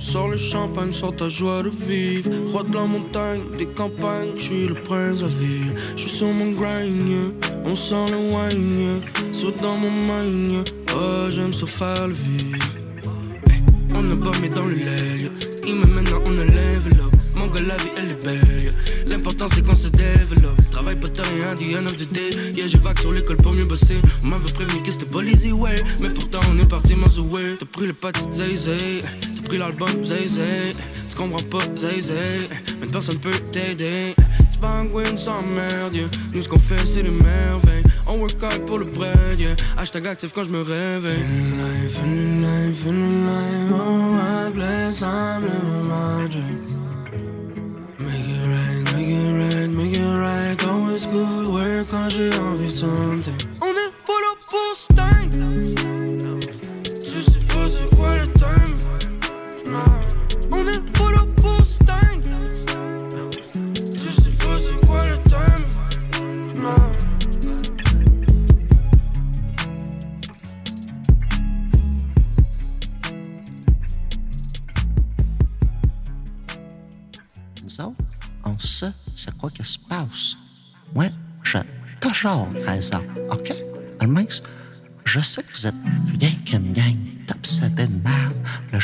Sors le champagne, sors ta joie de vivre. Roi de la montagne, des campagnes, je suis le prince à ville. Je suis sur mon grind, on sent le wine, yeah. Dans mon mind, oh j'aime ça faire le vide. On a bombé dans le lait. Il me maintenant on a level up. Que la vie elle est belle. yeah. L'important c'est qu'on se développe. Travaille pas tant et the end of the day. Yeah, j'ai vague sur l'école pour mieux bosser. On m'avait prévenu que c'était pas l'easy way. Mais pourtant on est parti miles away. T'as pris le de Zay Zay. T'as pris l'album Zay Zay. Tu comprends pas Zay Zay. Mais personne peut t'aider. C'est pas un win sans merde. yeah. Nous ce qu'on fait c'est des merveilles. On work hard pour le bread. Yeah. Hashtag actif quand je me réveille. Feeling life, feeling life, feeling life. Oh, my place, I'm living my dreams. Good work quand j'ai envie de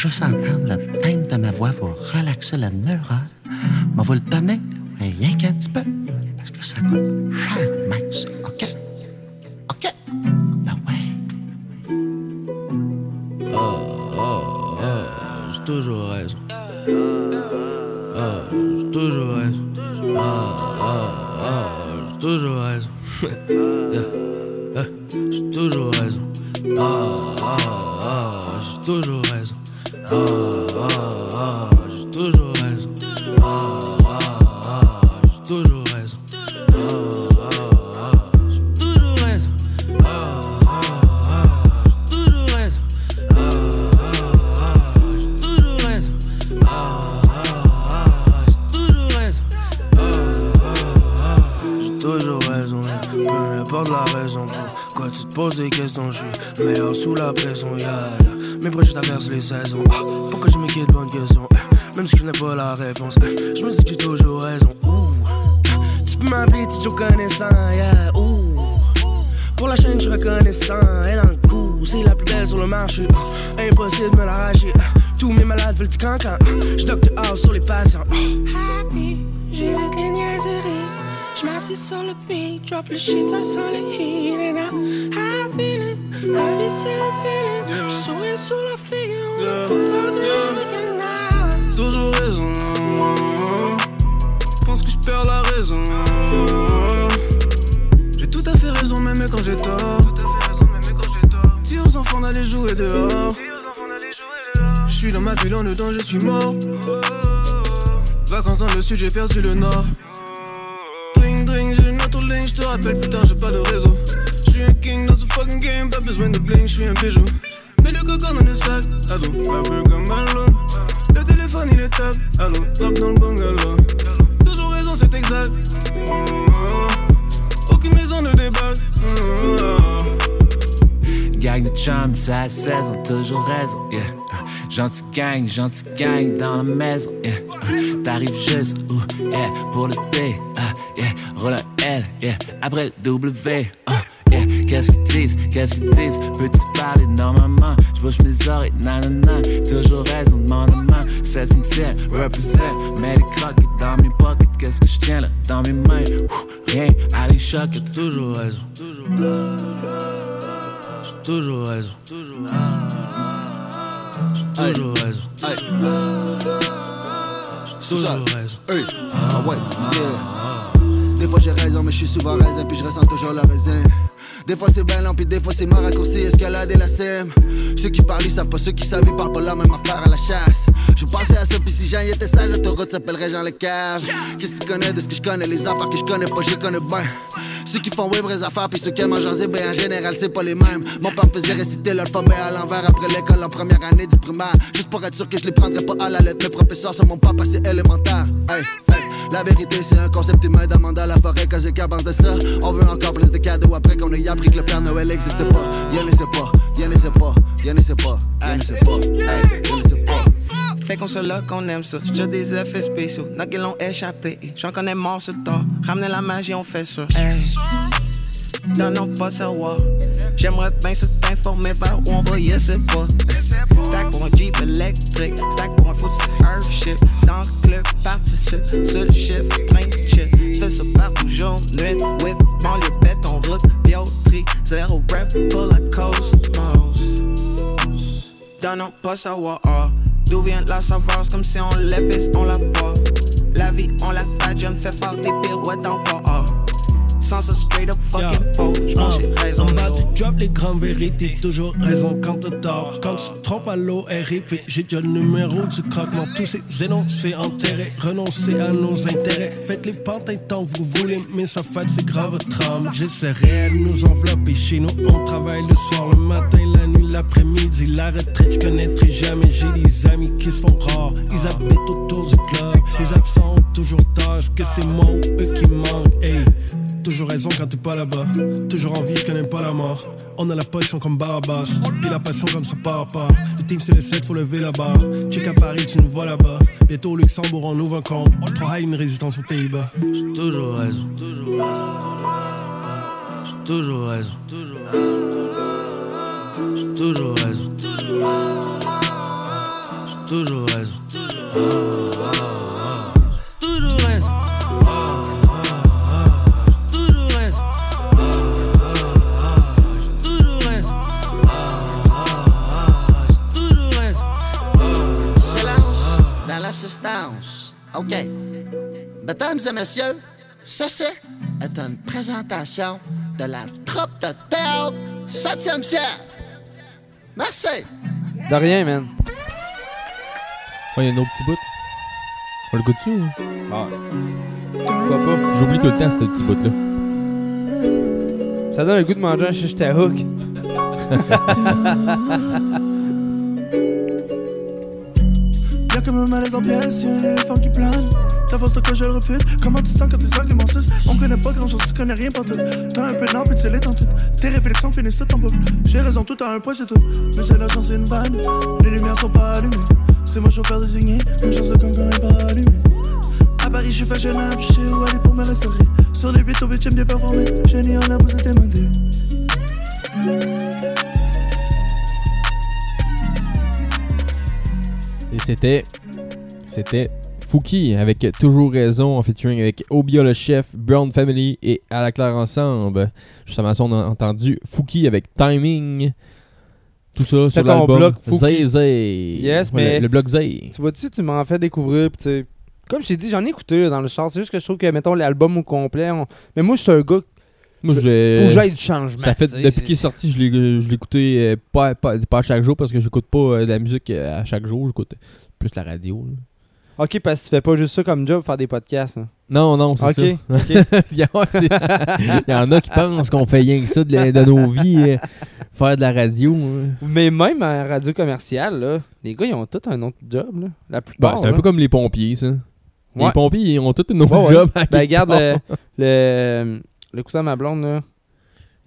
juste entendre le thème de ma voix vous relaxer le neurone. Mais vous le la pression. Yeah, yeah. Mes les saisons. Ah, pourquoi je me quitte bonne question? Eh, Même si je n'ai pas la réponse, eh, je me dis que j'ai toujours raison. Ouh. Tu peux m'appeler Tijo connaissant, yeah. Ouh. Pour la chaîne, je suis reconnaissant. Et dans le coup, c'est la plus belle sur le marché. Ah, Impossible de me l'arracher. Ah, Tous mes malades veulent du cancan. Je docteur house sur les patients. Happy, j'évite les niaiseries. J'm'assis sur le beat, drop le shit, ça sent le heat. La vie c'est un feeling. Sourire sur la figure, on a pas de Toujours raison. Pense que je perds la raison. J'ai tout à fait raison, même quand j'ai tort. Dis aux enfants d'aller jouer dehors. Je suis dans ma bulle, en dedans, je suis mort. Vacances dans le sud, j'ai perdu le nord. Drink, drink, j'ai une autre ligne, je te rappelle plus tard, j'ai pas de réseau. King dans ce fucking game, pas besoin de bling, je un bijou. Mets le coco dans le sac, ado, un peu comme lot. Le téléphone il est top, allô, drop dans le bungalow. Toujours raison, c'est exact. Oh, Aucune maison ne déballe. Oh, Gang de chums, ça 16, ont toujours raison, yeah. Gentil gang, gentil gang dans la maison, yeah. T'arrives juste, yeah, pour le T, ah, yeah. Un L, yeah, après le W, ah, yeah. Qu'est-ce qu'ils disent, qu'est-ce qu'ils disent, peux-tu parler normalement? J'bouge mes oreilles, nanana, toujours raison de mon main. 16 ciel, represent, mets les croquettes dans mes pockets, qu'est-ce que je tiens là, dans mes mains, ouh, rien, allez, choc, toujours raison. J'ai toujours raison. J'ai toujours raison. J'ai toujours raison. Ah ouais, yeah. Des fois j'ai raison, mais je suis souvent raisin, puis je ressens toujours le raisin. Des fois c'est ballon, puis des fois c'est ma raccourci, escalader la sème. Ceux qui parlent, ils savent pas, ceux qui savent, ils parlent pas la même affaire à la chasse. Je pensais à ça, puis si Jean y était sale, l'autoroute s'appellerait Jean le Cave. Qu'est-ce que tu connais de ce que je connais, les affaires que je connais pas, je connais bien. Ceux qui font ouais vraies affaires, puis ceux qui aiment en jaser, ben en général c'est pas les mêmes. Mon père me faisait réciter l'alphabet à l'envers après l'école en première année du primaire. Juste pour être sûr que je les prendrais pas à la lettre. Mes professeurs sont mon papa, c'est élémentaire. Hey. La vérité, c'est un concept humain d'Amanda la forêt, et qu'avant de ça, on veut encore plus de cadeaux après qu'on ait appris que le Père Noël existe pas. Y'en ne sait pas, y'en ne sait pas, y'en ne sait pas, y'en ne sait pas, pas. Fait qu'on se là qu'on aime ça. J'ai des effets spéciaux, n'a l'ont échappé. J'en connais mort sur le tas. Ramener la magie, on fait ça. Hey. Dans nos pas savoir. J'aimerais bien ce informé par où on va, yeah, c'est pas. Stack un Jeep électrique, stack un foot earth shit. Dans le club, participe, seul chiffre, plein de shit. Fais ça partout, jour, nuit, whip, banlieue, bête, en route, bioterie, zéro rap pour la cosmos. Donnons pas savoir ah, d'où vient la c'est comme si on l'épaisse, on la pas. La vie, on la pas, je me fais faire des pirouettes encore ah. Sans ce straight up fucking pole, j'pense que j'ai raison. Tu drop les grandes vérités. Toujours raison quand t'as tort. Quand tu te trompes à l'eau, RIP. J'ai déjà le numéro du croquement. Tous ces énoncés enterrés. Renoncer à nos intérêts. Faites les pantins tant vous voulez, mais ça fait c'est grave trame. J'essaierai de nous envelopper. Chez nous, on travaille le soir, le matin, la nuit, l'après-midi. La retraite, je connaîtrai jamais. J'ai des amis qui se font rares. Ils habitent autour du club. Les absents toujours tort. Est-ce que c'est moi eux qui manquent? Hey. Toujours raison quand t'es pas là-bas. Toujours en vie, je connais pas la mort. On a la position comme Barbas. Puis la passion comme ça part. Le team c'est les 7, faut lever la barre. Check à Paris, tu nous vois là-bas. Bientôt au Luxembourg, on ouvre un. Trop high, une résistance aux Pays-Bas. J'ai toujours raison. Toujours J'ai toujours raison. Toujours raison. Toujours raison. J'ai Toujours raison. Toujours raison. Toujours raison. Ah. J'ai Toujours raison. Silence dans l'assistance. OK. Mesdames et messieurs, ceci est une présentation de la troupe de théâtre 7e siècle. Merci. De rien, man. Ouais, il y a un autre petit bout. On le goûte dessus ou? Ah. Pourquoi pas? J'oublie tout le temps ce petit bout-là. Ça donne le goût de manger un shish taouk. (laughs) Y'a comme un malaise en pièces, y'a un éléphant qui plane. Ta force de je le refuse. Comment tu sens quand tes arguments cessent On connaît pas grand chose, tu connais rien pour tout. T'as un peu de puis tu l'es tout. Tes réflexions finissent tout en boucle. J'ai raison, tout à un point, c'est tout. Mais c'est la chance, c'est une vanne. Les lumières sont pas allumées. C'est mon chauffeur désigné, une chance de cancan est pas allumé. À Paris, je suis fashionable, je sais où aller pour me restaurer. Sur les 8 au 8 bien performé. Génie en a, vous êtes demandé. Et c'était. C'était Fouki avec Toujours Raison en featuring avec Obia le chef, Brown Family et À la Claire ensemble. Justement, ça, on a entendu Fouki avec Timing. Tout ça sur l'album. Zay Zay. Yes, Ouais, mais- Le, le bloc Zay. Tu vois-tu, tu m'en fais découvrir. pis comme je t'ai dit, j'en ai écouté là, dans le char. C'est juste que je trouve que, mettons, l'album au complet. on- Mais moi, je suis un gars. Moi, j'ai- Faut que j'aille du changement. Ça fait, depuis qu'il est sorti, je l'ai je l'ai écouté euh, pas, pas, pas à chaque jour parce que j'écoute pas euh, de la musique euh, à chaque jour. J'écoute plus la radio. là. Ok, parce que tu fais pas juste ça comme job, faire des podcasts. hein. Non, non, c'est Ok, ça. ok. il, y a, ouais, c'est- (laughs) il y en a qui pensent qu'on fait rien que ça de, la- de nos vies, euh, faire de la radio. hein. Mais même en radio commerciale, là, les gars, ils ont tous un autre job. Là. La Ben, plupart. c'est un là. peu comme les pompiers, ça. Les Ouais. pompiers, ils ont tous un autre Ouais, ouais. job. à Ben, quelque regarde, part. le, le, le cousin de ma blonde, là,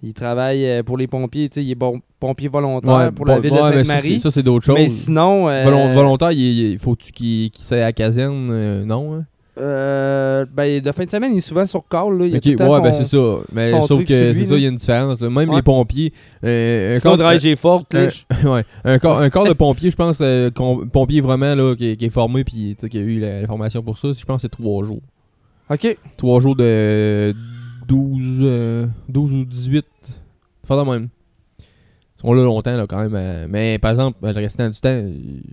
il travaille euh, pour les pompiers. Tu sais, il est bon, pompier volontaire Ouais, pour la ville ouais, de Sainte-Marie. c'est- ça, c'est d'autres choses. Mais sinon. euh, Volon- volontaire, il, il- faut-tu qu'il qu'il soit à la caserne euh, Non. hein? Euh, ben, de fin de semaine, il est souvent sur call. Là. Il ouais, son- ben c'est ça. Mais sauf que c'est ça, il y a une différence. là. Même Ouais. les pompiers. euh, un corps- drive, j'ai fort, un- cliche. (laughs) ouais, un, corps, un corps de pompier, je pense, euh, pompier vraiment là, qui, est- qui est formé puis qui a eu la, la formation pour ça, je pense que c'est trois jours. Ok. Trois jours de 12, euh, 12 ou 18. Faire de même. Ils sont là longtemps là, quand même. euh, mais par exemple, le restant du temps,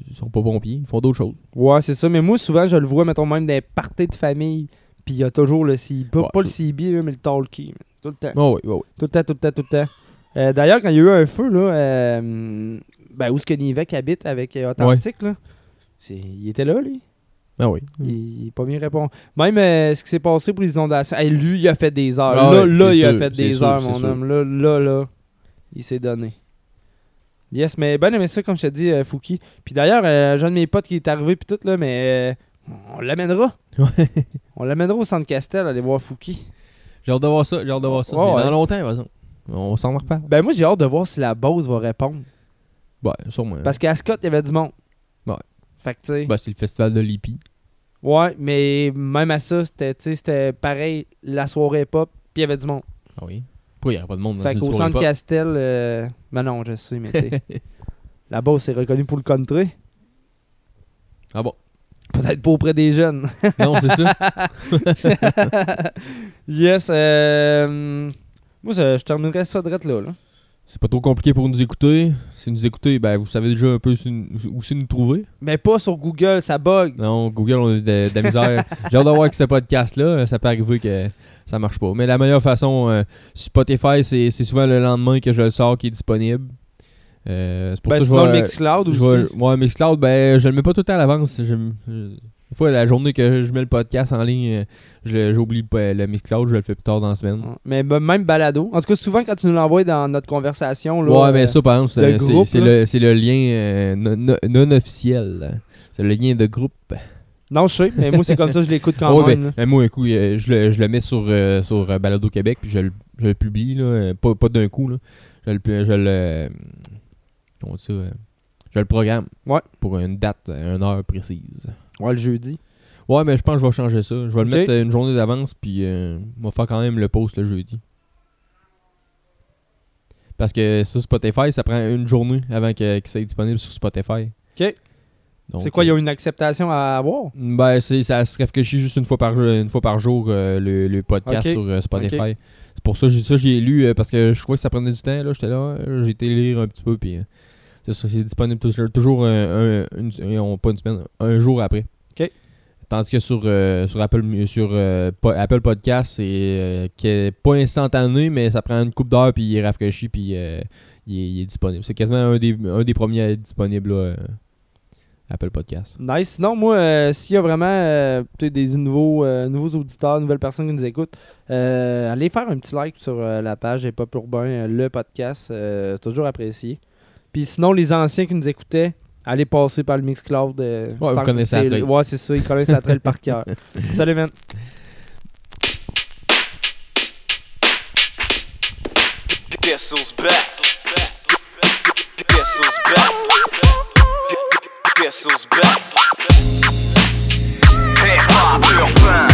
ils sont pas pompiers, ils font d'autres choses. Ouais, c'est ça. Mais moi, souvent, je le vois, mettons, même des parties de famille. Puis il y a toujours le CB. Pas, Ouais, pas le CB, là, mais le talkie. Tout le temps. Oh, oui, oui, oui. Tout le temps, tout le temps, tout le temps. Euh, D'ailleurs, quand il y a eu un feu, là, euh, ben, où est-ce que Nivek habite avec euh, Authentique, là, il était là, lui? Ah oui. Il n'est pas bien répondre. Même euh, ce qui s'est passé pour les inondations. Hey, lui, il a fait des heures. Ah là, ouais, là, il a fait des sûr, heures, mon sûr. homme. Là, là, là, il s'est donné. Yes, mais ben aimé ça, comme je te dis, euh, Fouki. Puis d'ailleurs, euh, j'ai un de mes potes qui est arrivé, puis tout, là, mais euh, on l'amènera. (laughs) on l'amènera au centre Castel, aller voir Fouki. J'ai hâte de voir ça, j'ai hâte de voir ça. Ouais, c'est ouais. dans longtemps, façon. On s'en reparle. Ben moi, j'ai hâte de voir si la Bose va répondre. Ouais, sûrement. Parce qu'à Scott, il y avait du monde. Ouais. Fait que, tu sais. Ben, c'est le festival de l'IPI. Ouais, mais même à ça, c'était pareil, la soirée pop, puis il y avait du monde. Ah oui. Pourquoi il n'y aurait pas de monde dans Fait qu'au centre pop? Castel, euh, ben non, je sais, mais tu sais. (laughs) Là-bas, c'est reconnu pour le country. Ah bon? Peut-être pas auprès des jeunes. (laughs) Non, c'est ça. (laughs) yes. euh, moi, je terminerais ça direct là. là. C'est pas trop compliqué pour nous écouter. Si nous écoutez, ben vous savez déjà un peu où c'est nous trouver. Mais pas sur Google, ça bug. Non, Google, on a de, de la misère. (laughs) J'ai hâte de voir que ce podcast-là, ça peut arriver que ça marche pas. Mais la meilleure façon, euh, Spotify, c'est c'est souvent le lendemain que je le sors qui est disponible. Euh, c'est pour Ben, ça que je sinon, vais- le Mixcloud je aussi. Ouais, Mixcloud, ben je le mets pas tout à l'avance. Je- je- Des fois, la journée que je mets le podcast en ligne, euh, je- j'oublie pas le Mixcloud, je le fais plus tard dans la semaine. Mais ben, même balado. En tout cas, souvent, quand tu nous l'envoies dans notre conversation. Là, ouais, mais euh, ça, par exemple, c'est le, lien euh, non, non- non officiel. C'est le lien de groupe. Non, je sais, mais moi, c'est comme ça, je l'écoute quand (laughs) Ouais, même. mais moi, un coup, euh, je, le, je le mets sur, euh, sur euh, Balado Québec, puis je le, je le publie, là, euh, pas, pas d'un coup. Là. Je le. Je le euh, comment dit ça euh, Je le programme. Ouais. Pour une date, une heure précise. Ouais, le jeudi. Ouais, mais je pense que je vais changer ça. Je vais le mettre une journée d'avance, puis euh, on va faire quand même le post le jeudi. Parce que sur Spotify, ça prend une journée avant que, que ça soit disponible sur Spotify. OK. C'est quoi, il y a une acceptation à avoir? Ben, c'est, ça se réfléchit juste une fois par, jour- une fois par jour euh, le, le podcast sur euh, Spotify. C'est pour ça que j'ai, ça j'ai lu parce que je crois que ça prenait du temps. Là, j'étais là, j'ai été lire un petit peu puis c'est disponible toujours, toujours un, un- une, euh, pas une semaine, un jour après. Ok. Tandis que sur, euh, sur Apple sur euh, Apple Podcast, c'est euh, pas instantané, mais ça prend une coupe d'heure puis il est rafraîchi puis il, est, il est disponible. C'est quasiment un des, un des premiers à être disponible là, Apple Podcast. Nice. Sinon, moi, s'il y a vraiment des nouveaux, nouveaux auditeurs, nouvelles personnes qui nous écoutent, allez faire un petit like sur la page Hip Hop Urbain, euh, le podcast. c'est toujours apprécié. Puis sinon, les anciens qui nous écoutaient, allez passer par le Mixcloud. Euh, ouais, vous connaissez la Ouais, c'est ça, ils connaissent la trail par cœur. (laughs) Salut, man. Guess who's back? Guess who's? Guess who's? Hip-hop